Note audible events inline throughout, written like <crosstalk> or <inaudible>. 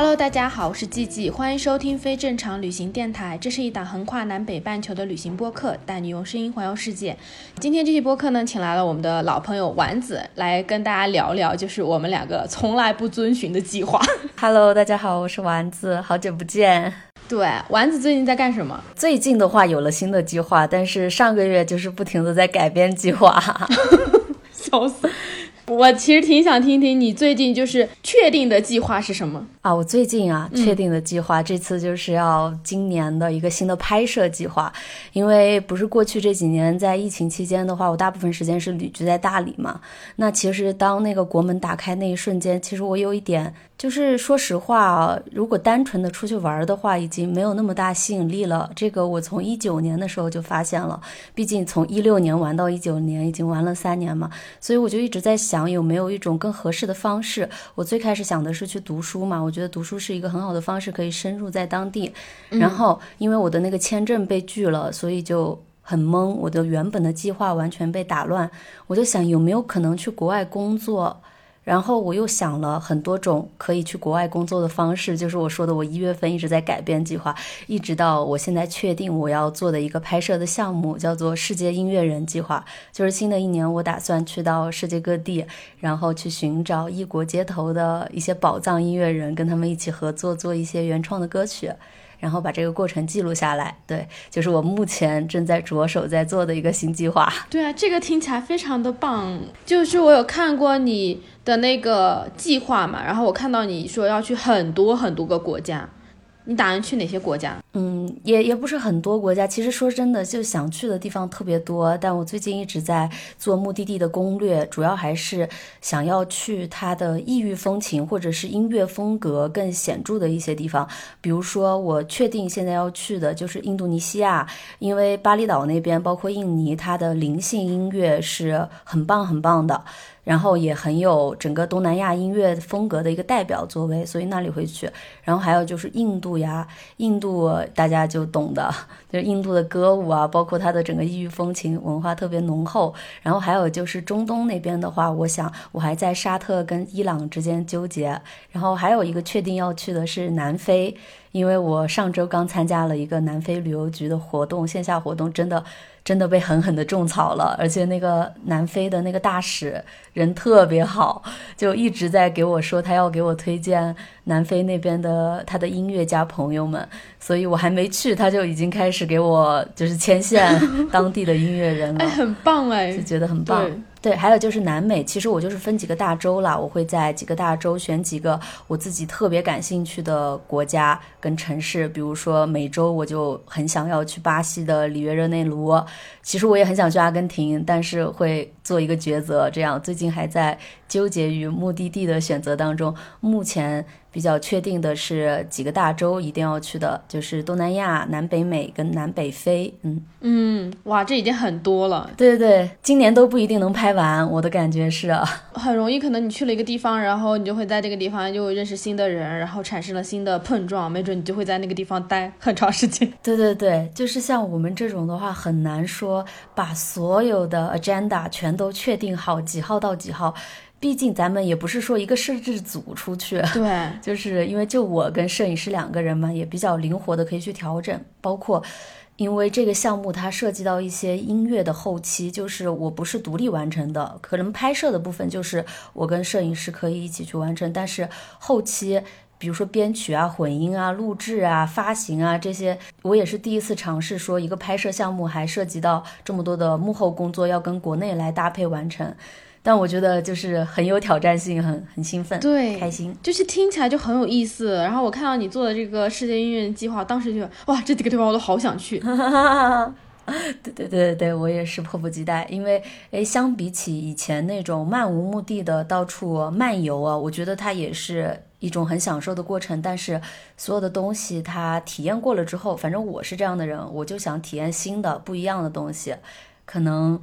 Hello，大家好，我是季季，欢迎收听非正常旅行电台。这是一档横跨南北半球的旅行播客，带你用声音环游世界。今天这期播客呢，请来了我们的老朋友丸子来跟大家聊聊，就是我们两个从来不遵循的计划。<laughs> Hello，大家好，我是丸子，好久不见。对，丸子最近在干什么？最近的话有了新的计划，但是上个月就是不停的在改变计划。<laughs> 笑死！我其实挺想听听你最近就是确定的计划是什么啊？我最近啊确定的计划，这次就是要今年的一个新的拍摄计划，因为不是过去这几年在疫情期间的话，我大部分时间是旅居在大理嘛。那其实当那个国门打开那一瞬间，其实我有一点。就是说实话啊，如果单纯的出去玩的话，已经没有那么大吸引力了。这个我从一九年的时候就发现了，毕竟从一六年玩到一九年，已经玩了三年嘛，所以我就一直在想有没有一种更合适的方式。我最开始想的是去读书嘛，我觉得读书是一个很好的方式，可以深入在当地。然后因为我的那个签证被拒了，所以就很懵，我的原本的计划完全被打乱。我就想有没有可能去国外工作。然后我又想了很多种可以去国外工作的方式，就是我说的，我一月份一直在改变计划，一直到我现在确定我要做的一个拍摄的项目，叫做世界音乐人计划。就是新的一年，我打算去到世界各地，然后去寻找异国街头的一些宝藏音乐人，跟他们一起合作做一些原创的歌曲。然后把这个过程记录下来，对，就是我目前正在着手在做的一个新计划。对啊，这个听起来非常的棒。就是我有看过你的那个计划嘛，然后我看到你说要去很多很多个国家，你打算去哪些国家？嗯，也也不是很多国家。其实说真的，就想去的地方特别多。但我最近一直在做目的地的攻略，主要还是想要去它的异域风情或者是音乐风格更显著的一些地方。比如说，我确定现在要去的就是印度尼西亚，因为巴厘岛那边包括印尼，它的灵性音乐是很棒很棒的。然后也很有整个东南亚音乐风格的一个代表作为，所以那里会去。然后还有就是印度呀，印度大家就懂的，就是印度的歌舞啊，包括它的整个异域风情文化特别浓厚。然后还有就是中东那边的话，我想我还在沙特跟伊朗之间纠结。然后还有一个确定要去的是南非，因为我上周刚参加了一个南非旅游局的活动，线下活动真的。真的被狠狠的种草了，而且那个南非的那个大使人特别好，就一直在给我说他要给我推荐南非那边的他的音乐家朋友们，所以我还没去，他就已经开始给我就是牵线当地的音乐人了，<laughs> 哎，很棒哎，就觉得很棒。对，还有就是南美，其实我就是分几个大洲啦，我会在几个大洲选几个我自己特别感兴趣的国家跟城市，比如说美洲，我就很想要去巴西的里约热内卢，其实我也很想去阿根廷，但是会做一个抉择，这样最近还在纠结于目的地的选择当中，目前。比较确定的是几个大洲一定要去的，就是东南亚、南北美跟南北非。嗯嗯，哇，这已经很多了。对对对，今年都不一定能拍完，我的感觉是。很容易，可能你去了一个地方，然后你就会在这个地方又认识新的人，然后产生了新的碰撞，没准你就会在那个地方待很长时间。<laughs> 对对对，就是像我们这种的话，很难说把所有的 agenda 全都确定好几号到几号。毕竟咱们也不是说一个摄制组出去，对，<laughs> 就是因为就我跟摄影师两个人嘛，也比较灵活的可以去调整。包括因为这个项目它涉及到一些音乐的后期，就是我不是独立完成的，可能拍摄的部分就是我跟摄影师可以一起去完成，但是后期。比如说编曲啊、混音啊、录制啊、发行啊这些，我也是第一次尝试说一个拍摄项目还涉及到这么多的幕后工作，要跟国内来搭配完成。但我觉得就是很有挑战性，很很兴奋，对，开心，就是听起来就很有意思。然后我看到你做的这个世界音乐计划，当时就哇，这几个地方我都好想去。<laughs> 对对对对对，我也是迫不及待，因为诶，相比起以前那种漫无目的的到处漫游啊，我觉得它也是一种很享受的过程，但是所有的东西它体验过了之后，反正我是这样的人，我就想体验新的不一样的东西。可能，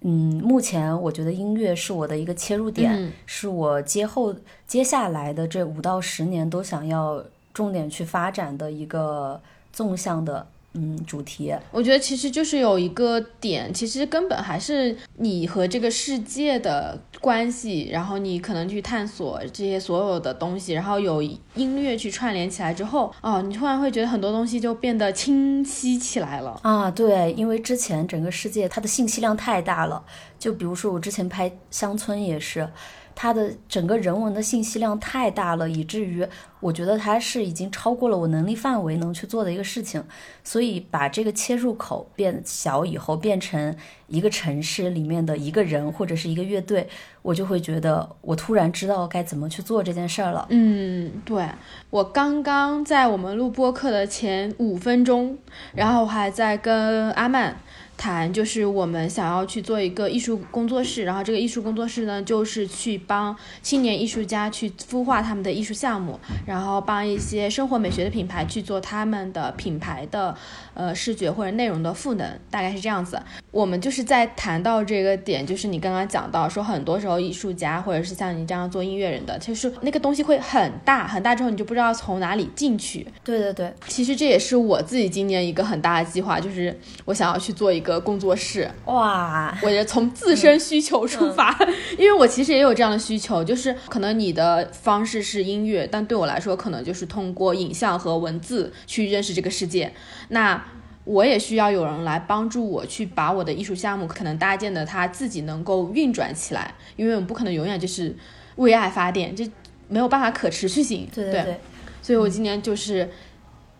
嗯，目前我觉得音乐是我的一个切入点，是我接后接下来的这五到十年都想要重点去发展的一个纵向的。嗯，主题我觉得其实就是有一个点，其实根本还是你和这个世界的关系，然后你可能去探索这些所有的东西，然后有音乐去串联起来之后，哦，你突然会觉得很多东西就变得清晰起来了啊！对，因为之前整个世界它的信息量太大了，就比如说我之前拍乡村也是。它的整个人文的信息量太大了，以至于我觉得它是已经超过了我能力范围能去做的一个事情。所以把这个切入口变小以后，变成一个城市里面的一个人或者是一个乐队，我就会觉得我突然知道该怎么去做这件事儿了。嗯，对我刚刚在我们录播课的前五分钟，然后还在跟阿曼。谈就是我们想要去做一个艺术工作室，然后这个艺术工作室呢，就是去帮青年艺术家去孵化他们的艺术项目，然后帮一些生活美学的品牌去做他们的品牌的呃视觉或者内容的赋能，大概是这样子。我们就是在谈到这个点，就是你刚刚讲到说，很多时候艺术家或者是像你这样做音乐人的，其实那个东西会很大很大，之后你就不知道从哪里进去。对对对，其实这也是我自己今年一个很大的计划，就是我想要去做一个。工作室哇，我也从自身需求出发，<laughs> 因为我其实也有这样的需求，就是可能你的方式是音乐，但对我来说，可能就是通过影像和文字去认识这个世界。那我也需要有人来帮助我去把我的艺术项目可能搭建的它自己能够运转起来，因为我们不可能永远就是为爱发电，这没有办法可持续性。对对对，所以我今年就是。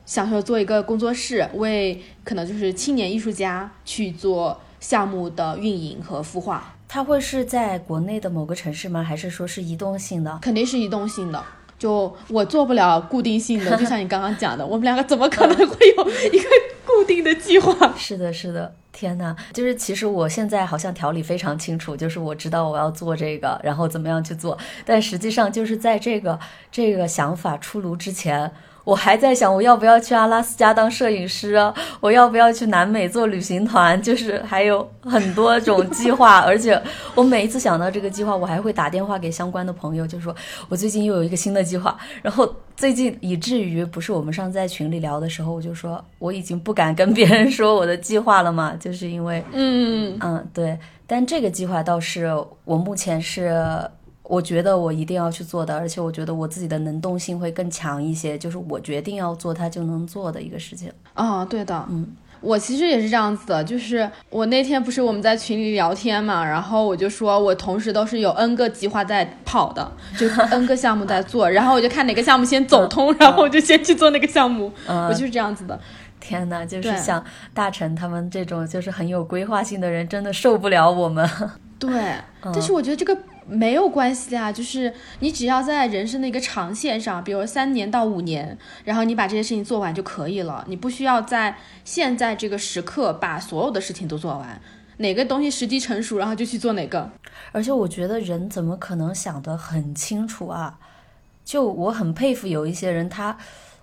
想说做一个工作室，为可能就是青年艺术家去做项目的运营和孵化。它会是在国内的某个城市吗？还是说是移动性的？肯定是移动性的。就我做不了固定性的，<laughs> 就像你刚刚讲的，我们两个怎么可能会有一个固定的计划？是的，是的。天哪，就是其实我现在好像条理非常清楚，就是我知道我要做这个，然后怎么样去做。但实际上就是在这个这个想法出炉之前。我还在想，我要不要去阿拉斯加当摄影师啊？我要不要去南美做旅行团？就是还有很多种计划，<laughs> 而且我每一次想到这个计划，我还会打电话给相关的朋友，就说我最近又有一个新的计划。然后最近以至于不是我们上次在群里聊的时候，我就说我已经不敢跟别人说我的计划了嘛，<laughs> 就是因为嗯嗯对，但这个计划倒是我目前是。我觉得我一定要去做的，而且我觉得我自己的能动性会更强一些，就是我决定要做，它就能做的一个事情。啊，对的，嗯，我其实也是这样子的，就是我那天不是我们在群里聊天嘛，然后我就说我同时都是有 N 个计划在跑的，就 <laughs> N 个项目在做，然后我就看哪个项目先走通，然后我就先去做那个项目，我就是这样子的。天哪，就是像大成他们这种就是很有规划性的人，真的受不了我们。<laughs> 对，但是我觉得这个。没有关系啊，就是你只要在人生的一个长线上，比如三年到五年，然后你把这些事情做完就可以了。你不需要在现在这个时刻把所有的事情都做完，哪个东西时机成熟，然后就去做哪个。而且我觉得人怎么可能想得很清楚啊？就我很佩服有一些人，他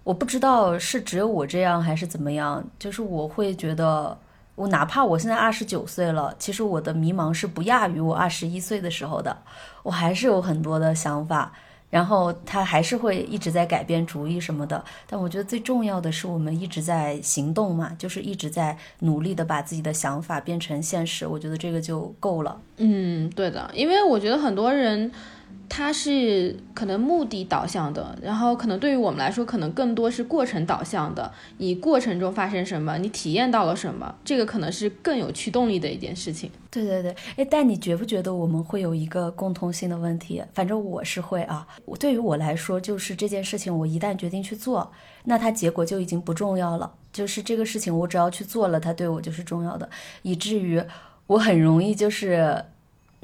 我不知道是只有我这样还是怎么样，就是我会觉得。我哪怕我现在二十九岁了，其实我的迷茫是不亚于我二十一岁的时候的。我还是有很多的想法，然后他还是会一直在改变主意什么的。但我觉得最重要的是，我们一直在行动嘛，就是一直在努力的把自己的想法变成现实。我觉得这个就够了。嗯，对的，因为我觉得很多人。它是可能目的导向的，然后可能对于我们来说，可能更多是过程导向的。你过程中发生什么，你体验到了什么，这个可能是更有驱动力的一件事情。对对对，哎，但你觉不觉得我们会有一个共通性的问题？反正我是会啊。对于我来说，就是这件事情，我一旦决定去做，那它结果就已经不重要了。就是这个事情，我只要去做了，它对我就是重要的，以至于我很容易就是。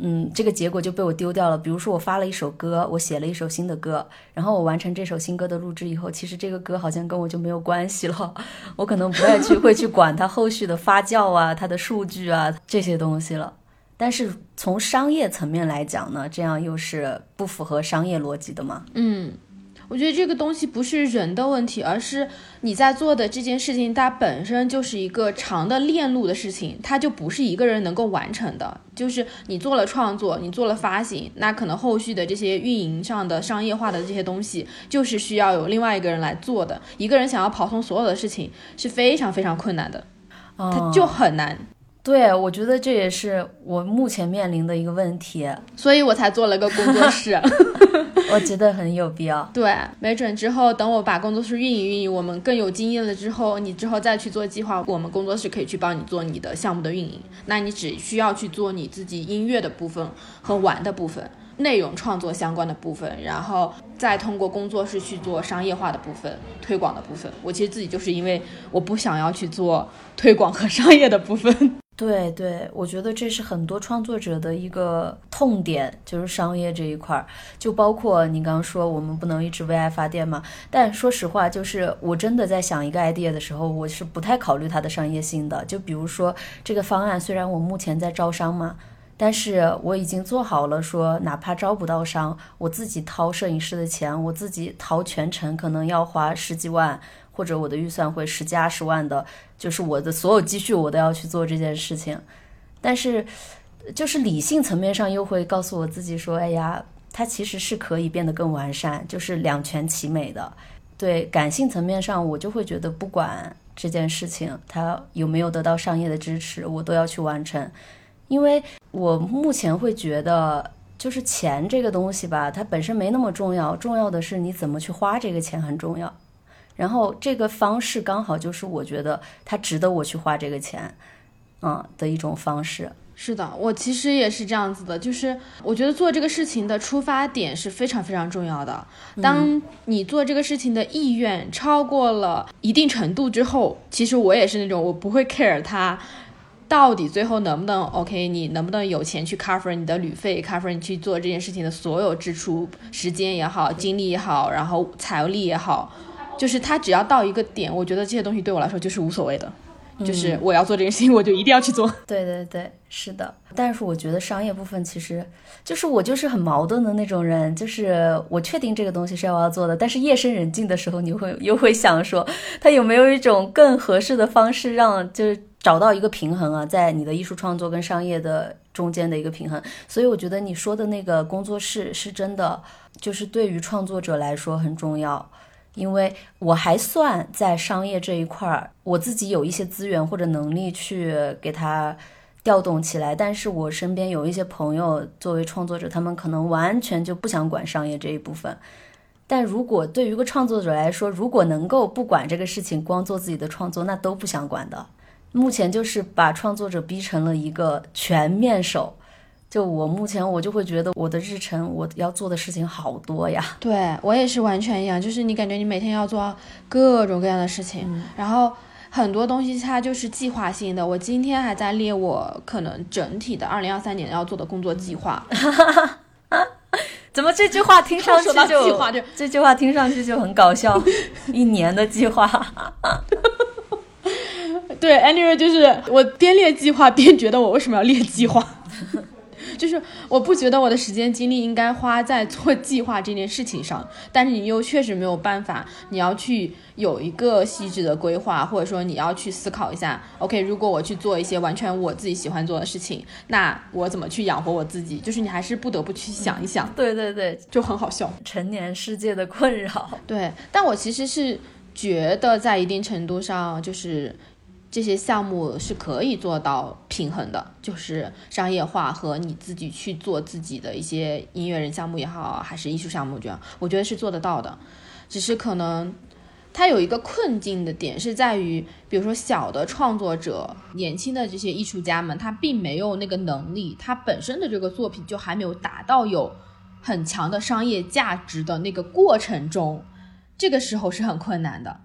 嗯，这个结果就被我丢掉了。比如说，我发了一首歌，我写了一首新的歌，然后我完成这首新歌的录制以后，其实这个歌好像跟我就没有关系了。<laughs> 我可能不再去会去管它后续的发酵啊、它的数据啊这些东西了。但是从商业层面来讲呢，这样又是不符合商业逻辑的嘛？嗯。我觉得这个东西不是人的问题，而是你在做的这件事情，它本身就是一个长的链路的事情，它就不是一个人能够完成的。就是你做了创作，你做了发行，那可能后续的这些运营上的商业化的这些东西，就是需要有另外一个人来做的。一个人想要跑通所有的事情是非常非常困难的，他就很难。对，我觉得这也是我目前面临的一个问题，所以我才做了个工作室。<laughs> 我觉得很有必要。<laughs> 对，没准之后等我把工作室运营运营，我们更有经验了之后，你之后再去做计划，我们工作室可以去帮你做你的项目的运营。那你只需要去做你自己音乐的部分和玩的部分。内容创作相关的部分，然后再通过工作室去做商业化的部分、推广的部分。我其实自己就是因为我不想要去做推广和商业的部分。对对，我觉得这是很多创作者的一个痛点，就是商业这一块儿。就包括你刚刚说我们不能一直为爱发电嘛，但说实话，就是我真的在想一个 idea 的时候，我是不太考虑它的商业性的。就比如说这个方案，虽然我目前在招商嘛。但是我已经做好了，说哪怕招不到商，我自己掏摄影师的钱，我自己掏全程，可能要花十几万，或者我的预算会十几二十万的，就是我的所有积蓄，我都要去做这件事情。但是，就是理性层面上又会告诉我自己说，哎呀，它其实是可以变得更完善，就是两全其美的。对感性层面上，我就会觉得，不管这件事情它有没有得到商业的支持，我都要去完成。因为我目前会觉得，就是钱这个东西吧，它本身没那么重要，重要的是你怎么去花这个钱很重要。然后这个方式刚好就是我觉得它值得我去花这个钱，嗯的一种方式。是的，我其实也是这样子的，就是我觉得做这个事情的出发点是非常非常重要的。当你做这个事情的意愿超过了一定程度之后，其实我也是那种我不会 care 它。到底最后能不能 OK？你能不能有钱去 cover 你的旅费，cover 你去做这件事情的所有支出，时间也好，精力也好，然后财力也好，就是他只要到一个点，我觉得这些东西对我来说就是无所谓的，就是我要做这件事情，我就一定要去做。对对对，是的。但是我觉得商业部分其实就是我就是很矛盾的那种人，就是我确定这个东西是我要做的，但是夜深人静的时候，你会又会想说，它有没有一种更合适的方式让就是。找到一个平衡啊，在你的艺术创作跟商业的中间的一个平衡，所以我觉得你说的那个工作室是真的，就是对于创作者来说很重要，因为我还算在商业这一块儿，我自己有一些资源或者能力去给他调动起来，但是我身边有一些朋友作为创作者，他们可能完全就不想管商业这一部分，但如果对于一个创作者来说，如果能够不管这个事情，光做自己的创作，那都不想管的。目前就是把创作者逼成了一个全面手，就我目前我就会觉得我的日程我要做的事情好多呀。对我也是完全一样，就是你感觉你每天要做各种各样的事情，然后很多东西它就是计划性的。我今天还在列我可能整体的二零二三年要做的工作计划。<laughs> 怎么这句话听上 <laughs> 去就这句话听上去就很搞笑？<laughs> 一年的计划。对，anyway，就是我边列计划边觉得我为什么要列计划，<laughs> 就是我不觉得我的时间精力应该花在做计划这件事情上，但是你又确实没有办法，你要去有一个细致的规划，或者说你要去思考一下，OK，如果我去做一些完全我自己喜欢做的事情，那我怎么去养活我自己？就是你还是不得不去想一想。对对对，就很好笑，成年世界的困扰。对，但我其实是觉得在一定程度上就是。这些项目是可以做到平衡的，就是商业化和你自己去做自己的一些音乐人项目也好，还是艺术项目这样，我觉得是做得到的。只是可能它有一个困境的点是在于，比如说小的创作者、年轻的这些艺术家们，他并没有那个能力，他本身的这个作品就还没有达到有很强的商业价值的那个过程中，这个时候是很困难的。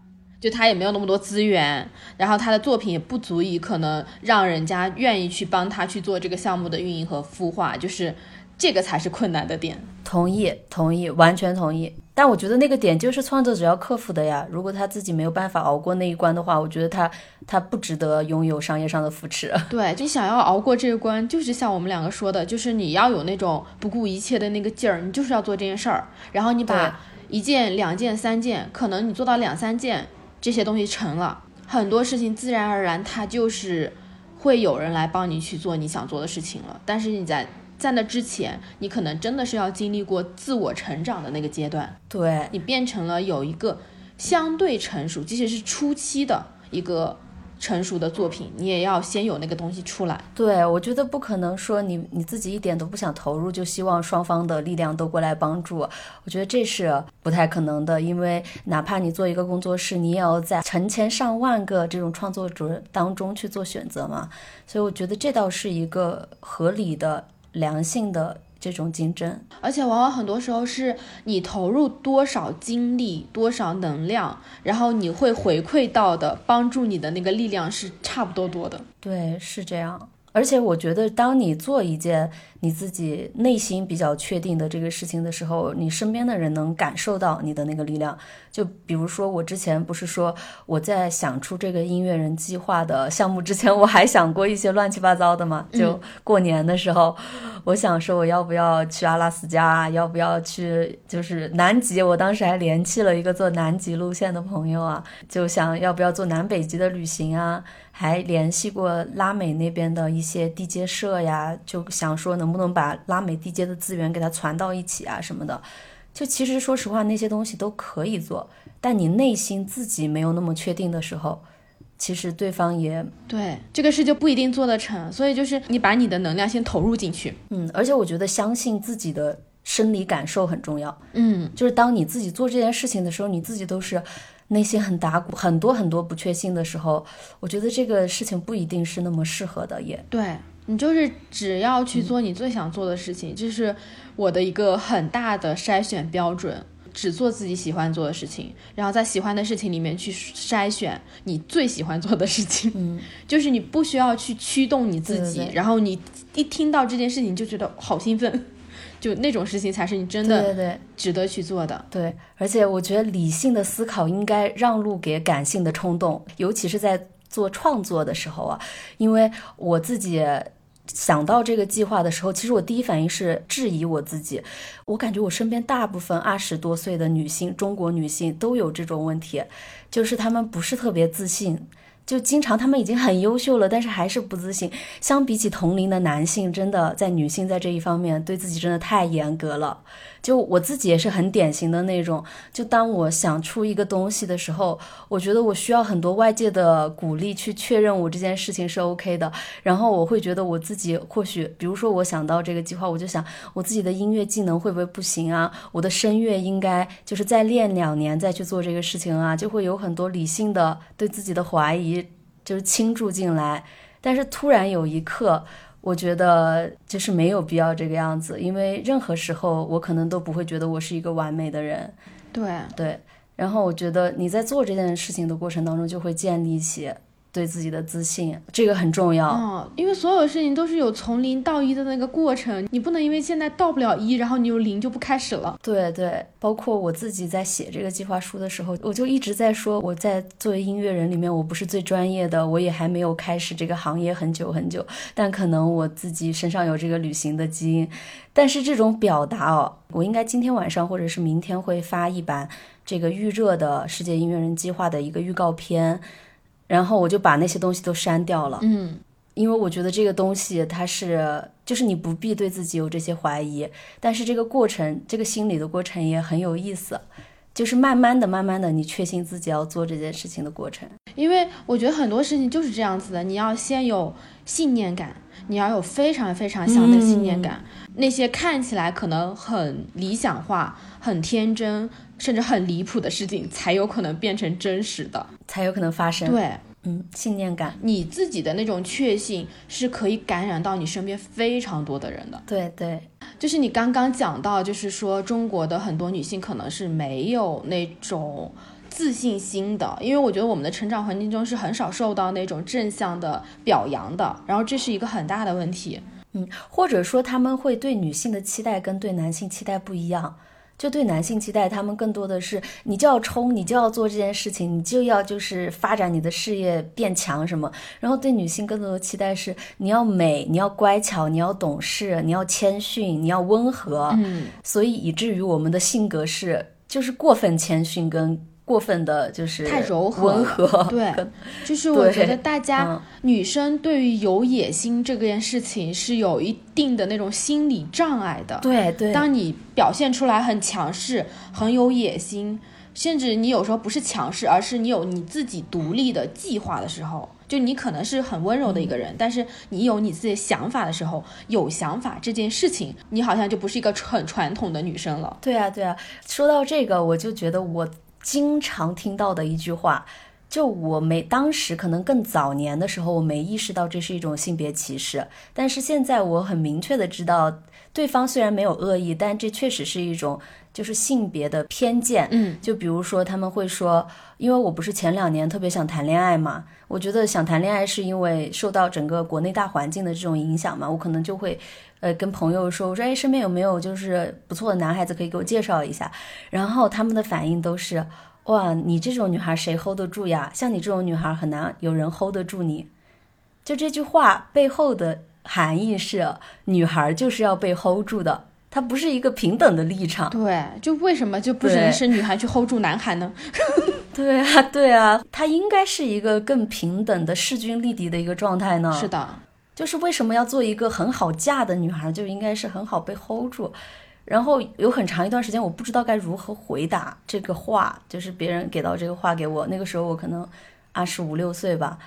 就他也没有那么多资源，然后他的作品也不足以可能让人家愿意去帮他去做这个项目的运营和孵化，就是这个才是困难的点。同意，同意，完全同意。但我觉得那个点就是创作者要克服的呀。如果他自己没有办法熬过那一关的话，我觉得他他不值得拥有商业上的扶持。<laughs> 对，就想要熬过这一关，就是像我们两个说的，就是你要有那种不顾一切的那个劲儿，你就是要做这件事儿，然后你把。一件、两件、三件，可能你做到两三件，这些东西成了，很多事情自然而然它就是会有人来帮你去做你想做的事情了。但是你在在那之前，你可能真的是要经历过自我成长的那个阶段，对你变成了有一个相对成熟，即使是初期的一个。成熟的作品，你也要先有那个东西出来。对，我觉得不可能说你你自己一点都不想投入，就希望双方的力量都过来帮助。我觉得这是不太可能的，因为哪怕你做一个工作室，你也要在成千上万个这种创作者当中去做选择嘛。所以我觉得这倒是一个合理的、良性的。这种竞争，而且往往很多时候是你投入多少精力、多少能量，然后你会回馈到的帮助你的那个力量是差不多多的。对，是这样。而且我觉得，当你做一件你自己内心比较确定的这个事情的时候，你身边的人能感受到你的那个力量。就比如说，我之前不是说我在想出这个音乐人计划的项目之前，我还想过一些乱七八糟的嘛。就过年的时候，我想说我要不要去阿拉斯加，要不要去就是南极。我当时还联系了一个做南极路线的朋友啊，就想要不要做南北极的旅行啊。还联系过拉美那边的一些地接社呀，就想说能不能把拉美地接的资源给它传到一起啊什么的。就其实说实话，那些东西都可以做，但你内心自己没有那么确定的时候，其实对方也对这个事就不一定做得成。所以就是你把你的能量先投入进去，嗯，而且我觉得相信自己的生理感受很重要，嗯，就是当你自己做这件事情的时候，你自己都是。内心很打鼓，很多很多不确信的时候，我觉得这个事情不一定是那么适合的。也对你就是只要去做你最想做的事情，这是我的一个很大的筛选标准，只做自己喜欢做的事情，然后在喜欢的事情里面去筛选你最喜欢做的事情。嗯，<laughs> 就是你不需要去驱动你自己，然后你一听到这件事情就觉得好兴奋。就那种事情才是你真的对对值得去做的。对，而且我觉得理性的思考应该让路给感性的冲动，尤其是在做创作的时候啊。因为我自己想到这个计划的时候，其实我第一反应是质疑我自己。我感觉我身边大部分二十多岁的女性，中国女性都有这种问题，就是她们不是特别自信。就经常他们已经很优秀了，但是还是不自信。相比起同龄的男性，真的在女性在这一方面对自己真的太严格了。就我自己也是很典型的那种。就当我想出一个东西的时候，我觉得我需要很多外界的鼓励去确认我这件事情是 OK 的。然后我会觉得我自己或许，比如说我想到这个计划，我就想我自己的音乐技能会不会不行啊？我的声乐应该就是再练两年再去做这个事情啊？就会有很多理性的对自己的怀疑。就是倾注进来，但是突然有一刻，我觉得就是没有必要这个样子，因为任何时候我可能都不会觉得我是一个完美的人。对对，然后我觉得你在做这件事情的过程当中，就会建立起。对自己的自信，这个很重要。哦，因为所有事情都是有从零到一的那个过程，你不能因为现在到不了一，然后你有零就不开始了。对对，包括我自己在写这个计划书的时候，我就一直在说，我在作为音乐人里面，我不是最专业的，我也还没有开始这个行业很久很久，但可能我自己身上有这个旅行的基因。但是这种表达哦，我应该今天晚上或者是明天会发一版这个预热的世界音乐人计划的一个预告片。然后我就把那些东西都删掉了，嗯，因为我觉得这个东西它是，就是你不必对自己有这些怀疑，但是这个过程，这个心理的过程也很有意思，就是慢慢的、慢慢的，你确信自己要做这件事情的过程。因为我觉得很多事情就是这样子的，你要先有信念感，你要有非常非常强的信念感，那些看起来可能很理想化、很天真。甚至很离谱的事情才有可能变成真实的，才有可能发生。对，嗯，信念感，你自己的那种确信是可以感染到你身边非常多的人的。对对，就是你刚刚讲到，就是说中国的很多女性可能是没有那种自信心的，因为我觉得我们的成长环境中是很少受到那种正向的表扬的，然后这是一个很大的问题。嗯，或者说他们会对女性的期待跟对男性期待不一样。就对男性期待，他们更多的是你就要冲，你就要做这件事情，你就要就是发展你的事业变强什么。然后对女性更多的期待是你要美，你要乖巧，你要懂事，你要谦逊，你要温和。嗯，所以以至于我们的性格是。就是过分谦逊跟过分的，就是太柔和、温和。对，就是我觉得大家女生对于有野心这件事情是有一定的那种心理障碍的。对对，当你表现出来很强势、很有野心，甚至你有时候不是强势，而是你有你自己独立的计划的时候。就你可能是很温柔的一个人，但是你有你自己的想法的时候，有想法这件事情，你好像就不是一个很传统的女生了。对啊，对啊。说到这个，我就觉得我经常听到的一句话，就我没当时可能更早年的时候，我没意识到这是一种性别歧视，但是现在我很明确的知道，对方虽然没有恶意，但这确实是一种。就是性别的偏见，嗯，就比如说他们会说，因为我不是前两年特别想谈恋爱嘛，我觉得想谈恋爱是因为受到整个国内大环境的这种影响嘛，我可能就会，呃，跟朋友说，我说，哎，身边有没有就是不错的男孩子可以给我介绍一下，然后他们的反应都是，哇，你这种女孩谁 hold 得住呀？像你这种女孩很难有人 hold 得住你。就这句话背后的含义是，女孩就是要被 hold 住的。它不是一个平等的立场，对，就为什么就不能是女孩去 hold 住男孩呢？<laughs> 对啊，<laughs> 对啊，它应该是一个更平等的势均力敌的一个状态呢。是的，就是为什么要做一个很好嫁的女孩，就应该是很好被 hold 住。然后有很长一段时间，我不知道该如何回答这个话，就是别人给到这个话给我，那个时候我可能二十五六岁吧。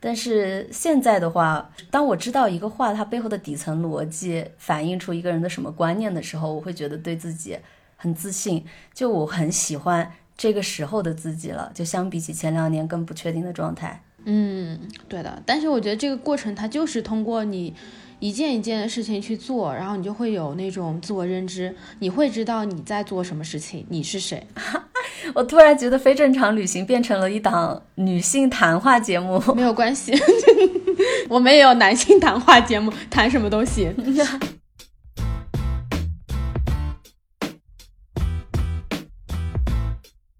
但是现在的话，当我知道一个话它背后的底层逻辑反映出一个人的什么观念的时候，我会觉得对自己很自信，就我很喜欢这个时候的自己了，就相比起前两年更不确定的状态。嗯，对的。但是我觉得这个过程它就是通过你。一件一件的事情去做，然后你就会有那种自我认知，你会知道你在做什么事情，你是谁。<laughs> 我突然觉得非正常旅行变成了一档女性谈话节目，没有关系，<laughs> 我们也有男性谈话节目，谈什么都行。<laughs>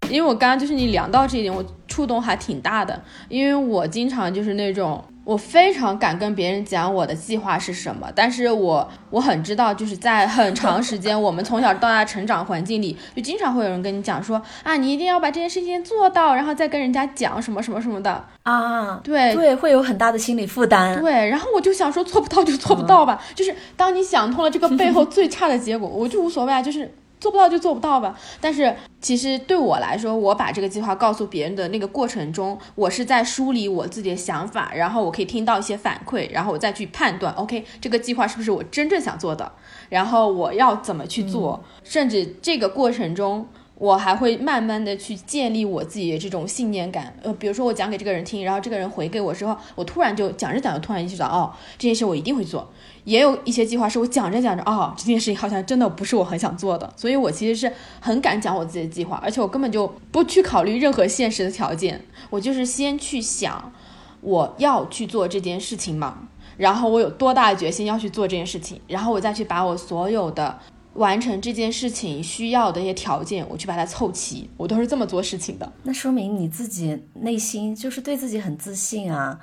因为我刚刚就是你聊到这一点，我触动还挺大的，因为我经常就是那种。我非常敢跟别人讲我的计划是什么，但是我我很知道，就是在很长时间，我们从小到大成长环境里，就经常会有人跟你讲说啊，你一定要把这件事情做到，然后再跟人家讲什么什么什么的啊，对对，会有很大的心理负担。对，然后我就想说做不到就做不到吧，就是当你想通了这个背后最差的结果，我就无所谓啊，就是。做不到就做不到吧。但是其实对我来说，我把这个计划告诉别人的那个过程中，我是在梳理我自己的想法，然后我可以听到一些反馈，然后我再去判断，OK，这个计划是不是我真正想做的，然后我要怎么去做。甚至这个过程中，我还会慢慢的去建立我自己的这种信念感。呃，比如说我讲给这个人听，然后这个人回给我之后，我突然就讲着讲着，突然意识到，哦，这件事我一定会做。也有一些计划是我讲着讲着，哦，这件事情好像真的不是我很想做的，所以我其实是很敢讲我自己的计划，而且我根本就不去考虑任何现实的条件，我就是先去想我要去做这件事情嘛，然后我有多大的决心要去做这件事情，然后我再去把我所有的完成这件事情需要的一些条件，我去把它凑齐，我都是这么做事情的。那说明你自己内心就是对自己很自信啊。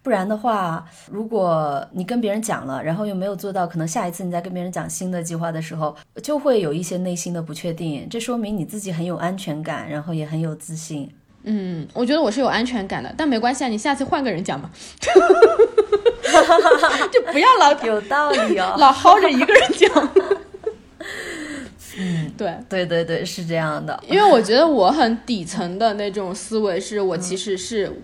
不然的话，如果你跟别人讲了，然后又没有做到，可能下一次你再跟别人讲新的计划的时候，就会有一些内心的不确定。这说明你自己很有安全感，然后也很有自信。嗯，我觉得我是有安全感的，但没关系啊，你下次换个人讲嘛，<laughs> <laughs> 就不要老有道理哦，<laughs> 老薅着一个人讲。嗯，对对对对，是这样的。因为我觉得我很底层的那种思维，是我其实是。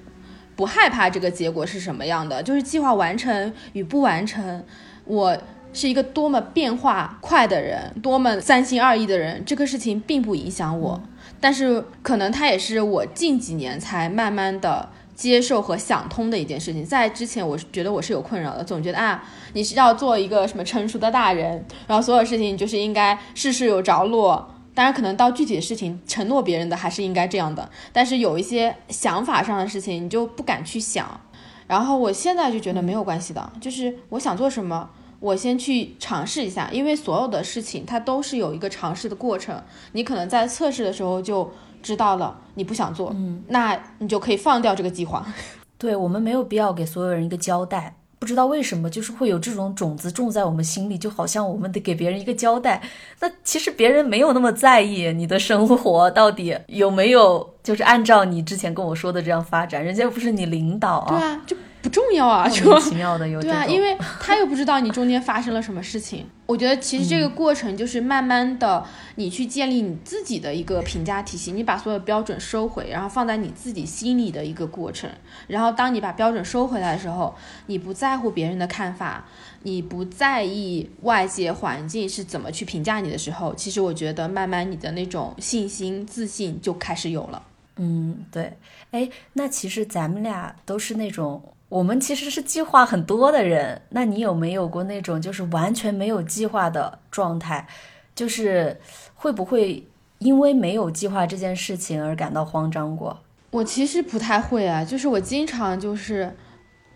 不害怕这个结果是什么样的，就是计划完成与不完成，我是一个多么变化快的人，多么三心二意的人，这个事情并不影响我。但是可能它也是我近几年才慢慢的接受和想通的一件事情。在之前，我觉得我是有困扰的，总觉得啊，你是要做一个什么成熟的大人，然后所有事情就是应该事事有着落。当然，可能到具体的事情承诺别人的还是应该这样的，但是有一些想法上的事情你就不敢去想。然后我现在就觉得没有关系的，就是我想做什么，我先去尝试一下，因为所有的事情它都是有一个尝试的过程。你可能在测试的时候就知道了你不想做，嗯，那你就可以放掉这个计划。<laughs> 对我们没有必要给所有人一个交代。不知道为什么，就是会有这种种子种在我们心里，就好像我们得给别人一个交代。那其实别人没有那么在意你的生活到底有没有，就是按照你之前跟我说的这样发展，人家又不是你领导啊。对啊，就。不重要啊，莫名其妙的有对啊，因为他又不知道你中间发生了什么事情。我觉得其实这个过程就是慢慢的，你去建立你自己的一个评价体系，你把所有标准收回，然后放在你自己心里的一个过程。然后当你把标准收回来的时候，你不在乎别人的看法，你不在意外界环境是怎么去评价你的时候，其实我觉得慢慢你的那种信心、自信就开始有了。嗯，对。哎，那其实咱们俩都是那种。我们其实是计划很多的人，那你有没有过那种就是完全没有计划的状态？就是会不会因为没有计划这件事情而感到慌张过？我其实不太会啊，就是我经常就是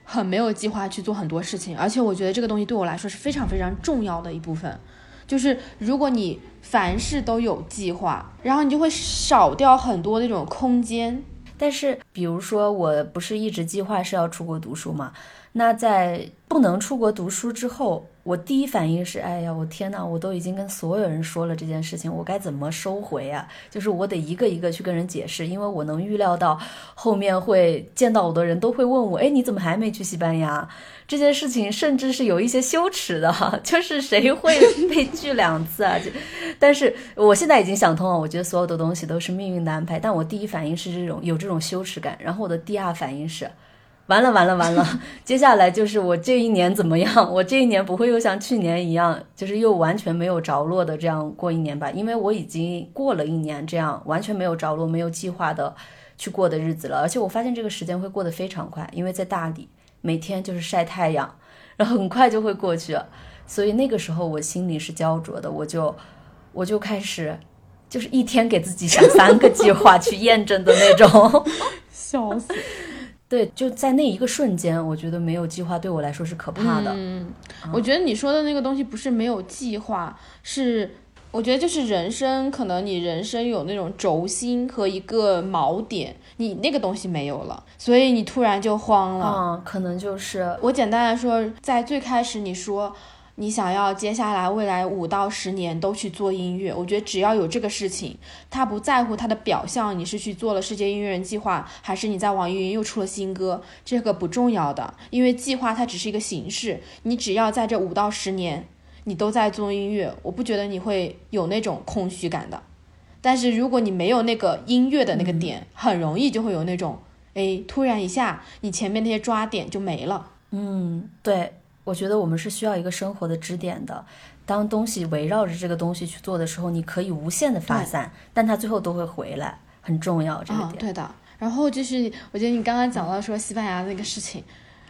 很没有计划去做很多事情，而且我觉得这个东西对我来说是非常非常重要的一部分。就是如果你凡事都有计划，然后你就会少掉很多那种空间。但是，比如说，我不是一直计划是要出国读书嘛？那在不能出国读书之后。我第一反应是，哎呀，我天呐，我都已经跟所有人说了这件事情，我该怎么收回啊？就是我得一个一个去跟人解释，因为我能预料到后面会见到我的人都会问我，哎，你怎么还没去西班牙？这件事情甚至是有一些羞耻的，<laughs> 就是谁会被拒两次啊？就，但是我现在已经想通了，我觉得所有的东西都是命运的安排。但我第一反应是这种有这种羞耻感，然后我的第二反应是。完了完了完了！<laughs> 接下来就是我这一年怎么样？<laughs> 我这一年不会又像去年一样，就是又完全没有着落的这样过一年吧？因为我已经过了一年这样完全没有着落、没有计划的去过的日子了。而且我发现这个时间会过得非常快，因为在大理每天就是晒太阳，然后很快就会过去。所以那个时候我心里是焦灼的，我就我就开始就是一天给自己想三个计划去验证的那种，笑死。对，就在那一个瞬间，我觉得没有计划对我来说是可怕的。嗯，我觉得你说的那个东西不是没有计划，是我觉得就是人生，可能你人生有那种轴心和一个锚点，你那个东西没有了，所以你突然就慌了。嗯，可能就是我简单来说，在最开始你说。你想要接下来未来五到十年都去做音乐，我觉得只要有这个事情，他不在乎他的表象，你是去做了世界音乐人计划，还是你在网易云又出了新歌，这个不重要的，因为计划它只是一个形式。你只要在这五到十年，你都在做音乐，我不觉得你会有那种空虚感的。但是如果你没有那个音乐的那个点，很容易就会有那种，哎，突然一下，你前面那些抓点就没了。嗯，对。我觉得我们是需要一个生活的支点的，当东西围绕着这个东西去做的时候，你可以无限的发散，但它最后都会回来，很重要这个点。对的。然后就是，我觉得你刚刚讲到说西班牙那个事情，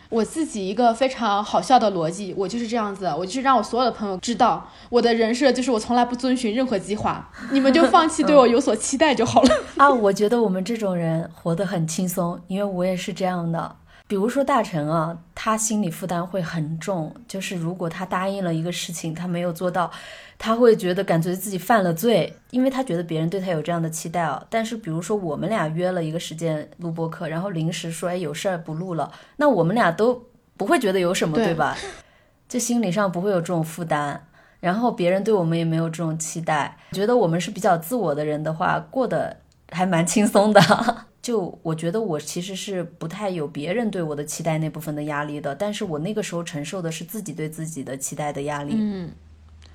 我自己一个非常好笑的逻辑，我就是这样子，我就是让我所有的朋友知道，我的人设就是我从来不遵循任何计划，你们就放弃对我有所期待就好了。<laughs> 啊，我觉得我们这种人活得很轻松，因为我也是这样的。比如说大成啊，他心理负担会很重，就是如果他答应了一个事情，他没有做到，他会觉得感觉自己犯了罪，因为他觉得别人对他有这样的期待啊。但是比如说我们俩约了一个时间录播课，然后临时说哎有事儿不录了，那我们俩都不会觉得有什么，对吧？就心理上不会有这种负担，然后别人对我们也没有这种期待，觉得我们是比较自我的人的话，过得还蛮轻松的。<laughs> 就我觉得我其实是不太有别人对我的期待那部分的压力的，但是我那个时候承受的是自己对自己的期待的压力。嗯，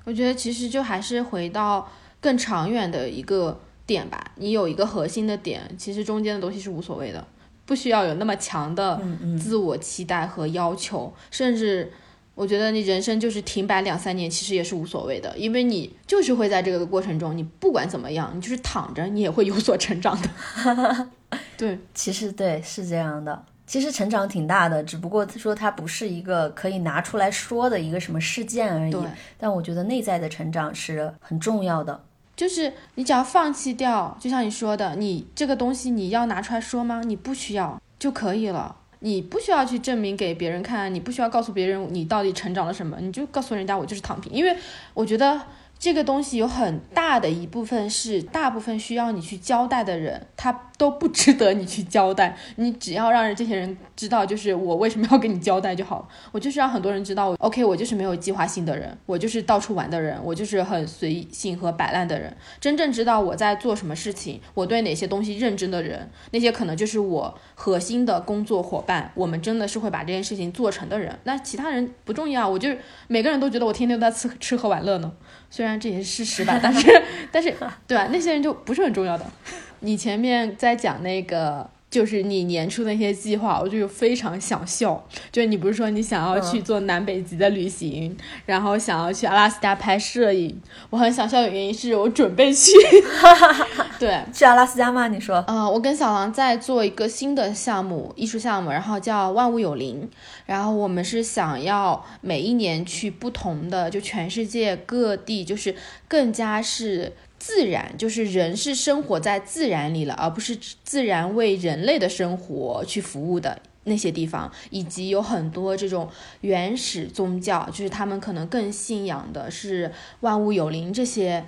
我觉得其实就还是回到更长远的一个点吧，你有一个核心的点，其实中间的东西是无所谓的，不需要有那么强的自我期待和要求，甚至。我觉得你人生就是停摆两三年，其实也是无所谓的，因为你就是会在这个过程中，你不管怎么样，你就是躺着，你也会有所成长的。<laughs> 对，其实对是这样的，其实成长挺大的，只不过他说它不是一个可以拿出来说的一个什么事件而已。但我觉得内在的成长是很重要的，就是你只要放弃掉，就像你说的，你这个东西你要拿出来说吗？你不需要就可以了。你不需要去证明给别人看，你不需要告诉别人你到底成长了什么，你就告诉人家我就是躺平。因为我觉得这个东西有很大的一部分是大部分需要你去交代的人，他都不值得你去交代。你只要让这些人知道，就是我为什么要跟你交代就好了。<laughs> 我就是让很多人知道，OK，我就是没有计划性的人，我就是到处玩的人，我就是很随性和摆烂的人。真正知道我在做什么事情，我对哪些东西认真的人，那些可能就是我核心的工作伙伴。我们真的是会把这件事情做成的人。那其他人不重要，我就每个人都觉得我天天都在吃吃喝玩乐呢。虽然这也是事实吧，<laughs> 但是但是对吧？那些人就不是很重要的。你前面在讲那个。就是你年初那些计划，我就非常想笑。就是你不是说你想要去做南北极的旅行，然后想要去阿拉斯加拍摄影，我很想笑的原因是我准备去。<laughs> 对，去阿拉斯加吗？你说？嗯，我跟小狼在做一个新的项目，艺术项目，然后叫万物有灵。然后我们是想要每一年去不同的，就全世界各地，就是更加是。自然就是人是生活在自然里了，而不是自然为人类的生活去服务的那些地方，以及有很多这种原始宗教，就是他们可能更信仰的是万物有灵这些。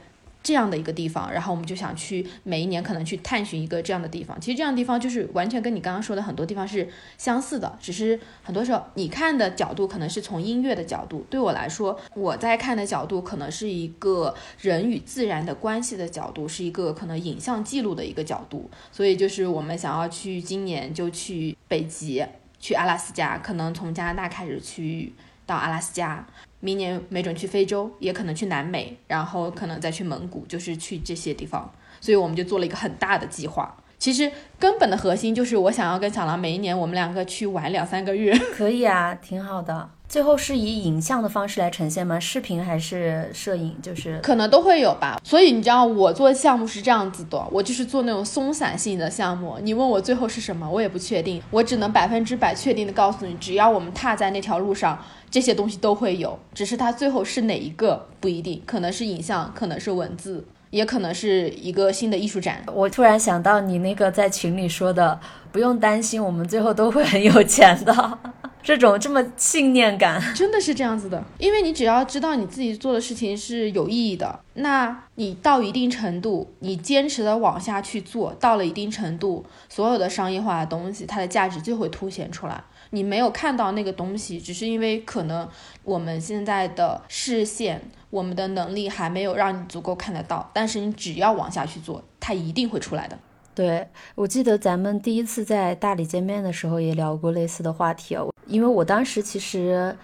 这样的一个地方，然后我们就想去每一年可能去探寻一个这样的地方。其实这样的地方就是完全跟你刚刚说的很多地方是相似的，只是很多时候你看的角度可能是从音乐的角度，对我来说，我在看的角度可能是一个人与自然的关系的角度，是一个可能影像记录的一个角度。所以就是我们想要去今年就去北极，去阿拉斯加，可能从加拿大开始去到阿拉斯加。明年没准去非洲，也可能去南美，然后可能再去蒙古，就是去这些地方。所以我们就做了一个很大的计划。其实根本的核心就是我想要跟小狼每一年我们两个去玩两三个月。<laughs> 可以啊，挺好的。最后是以影像的方式来呈现吗？视频还是摄影？就是可能都会有吧。所以你知道我做项目是这样子的，我就是做那种松散性的项目。你问我最后是什么，我也不确定。我只能百分之百确定的告诉你，只要我们踏在那条路上。这些东西都会有，只是它最后是哪一个不一定，可能是影像，可能是文字，也可能是一个新的艺术展。我突然想到你那个在群里说的，不用担心，我们最后都会很有钱的，<laughs> 这种这么信念感，真的是这样子的。因为你只要知道你自己做的事情是有意义的，那你到一定程度，你坚持的往下去做，到了一定程度，所有的商业化的东西，它的价值就会凸显出来。你没有看到那个东西，只是因为可能我们现在的视线、我们的能力还没有让你足够看得到。但是你只要往下去做，它一定会出来的。对我记得咱们第一次在大理见面的时候也聊过类似的话题哦，因为我当时其实。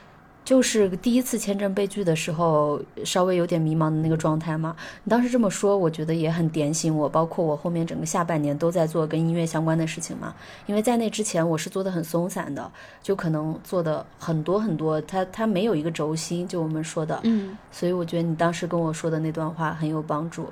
就是第一次签证被拒的时候，稍微有点迷茫的那个状态嘛。你当时这么说，我觉得也很点醒我。包括我后面整个下半年都在做跟音乐相关的事情嘛。因为在那之前，我是做的很松散的，就可能做的很多很多，它它没有一个轴心，就我们说的。嗯。所以我觉得你当时跟我说的那段话很有帮助。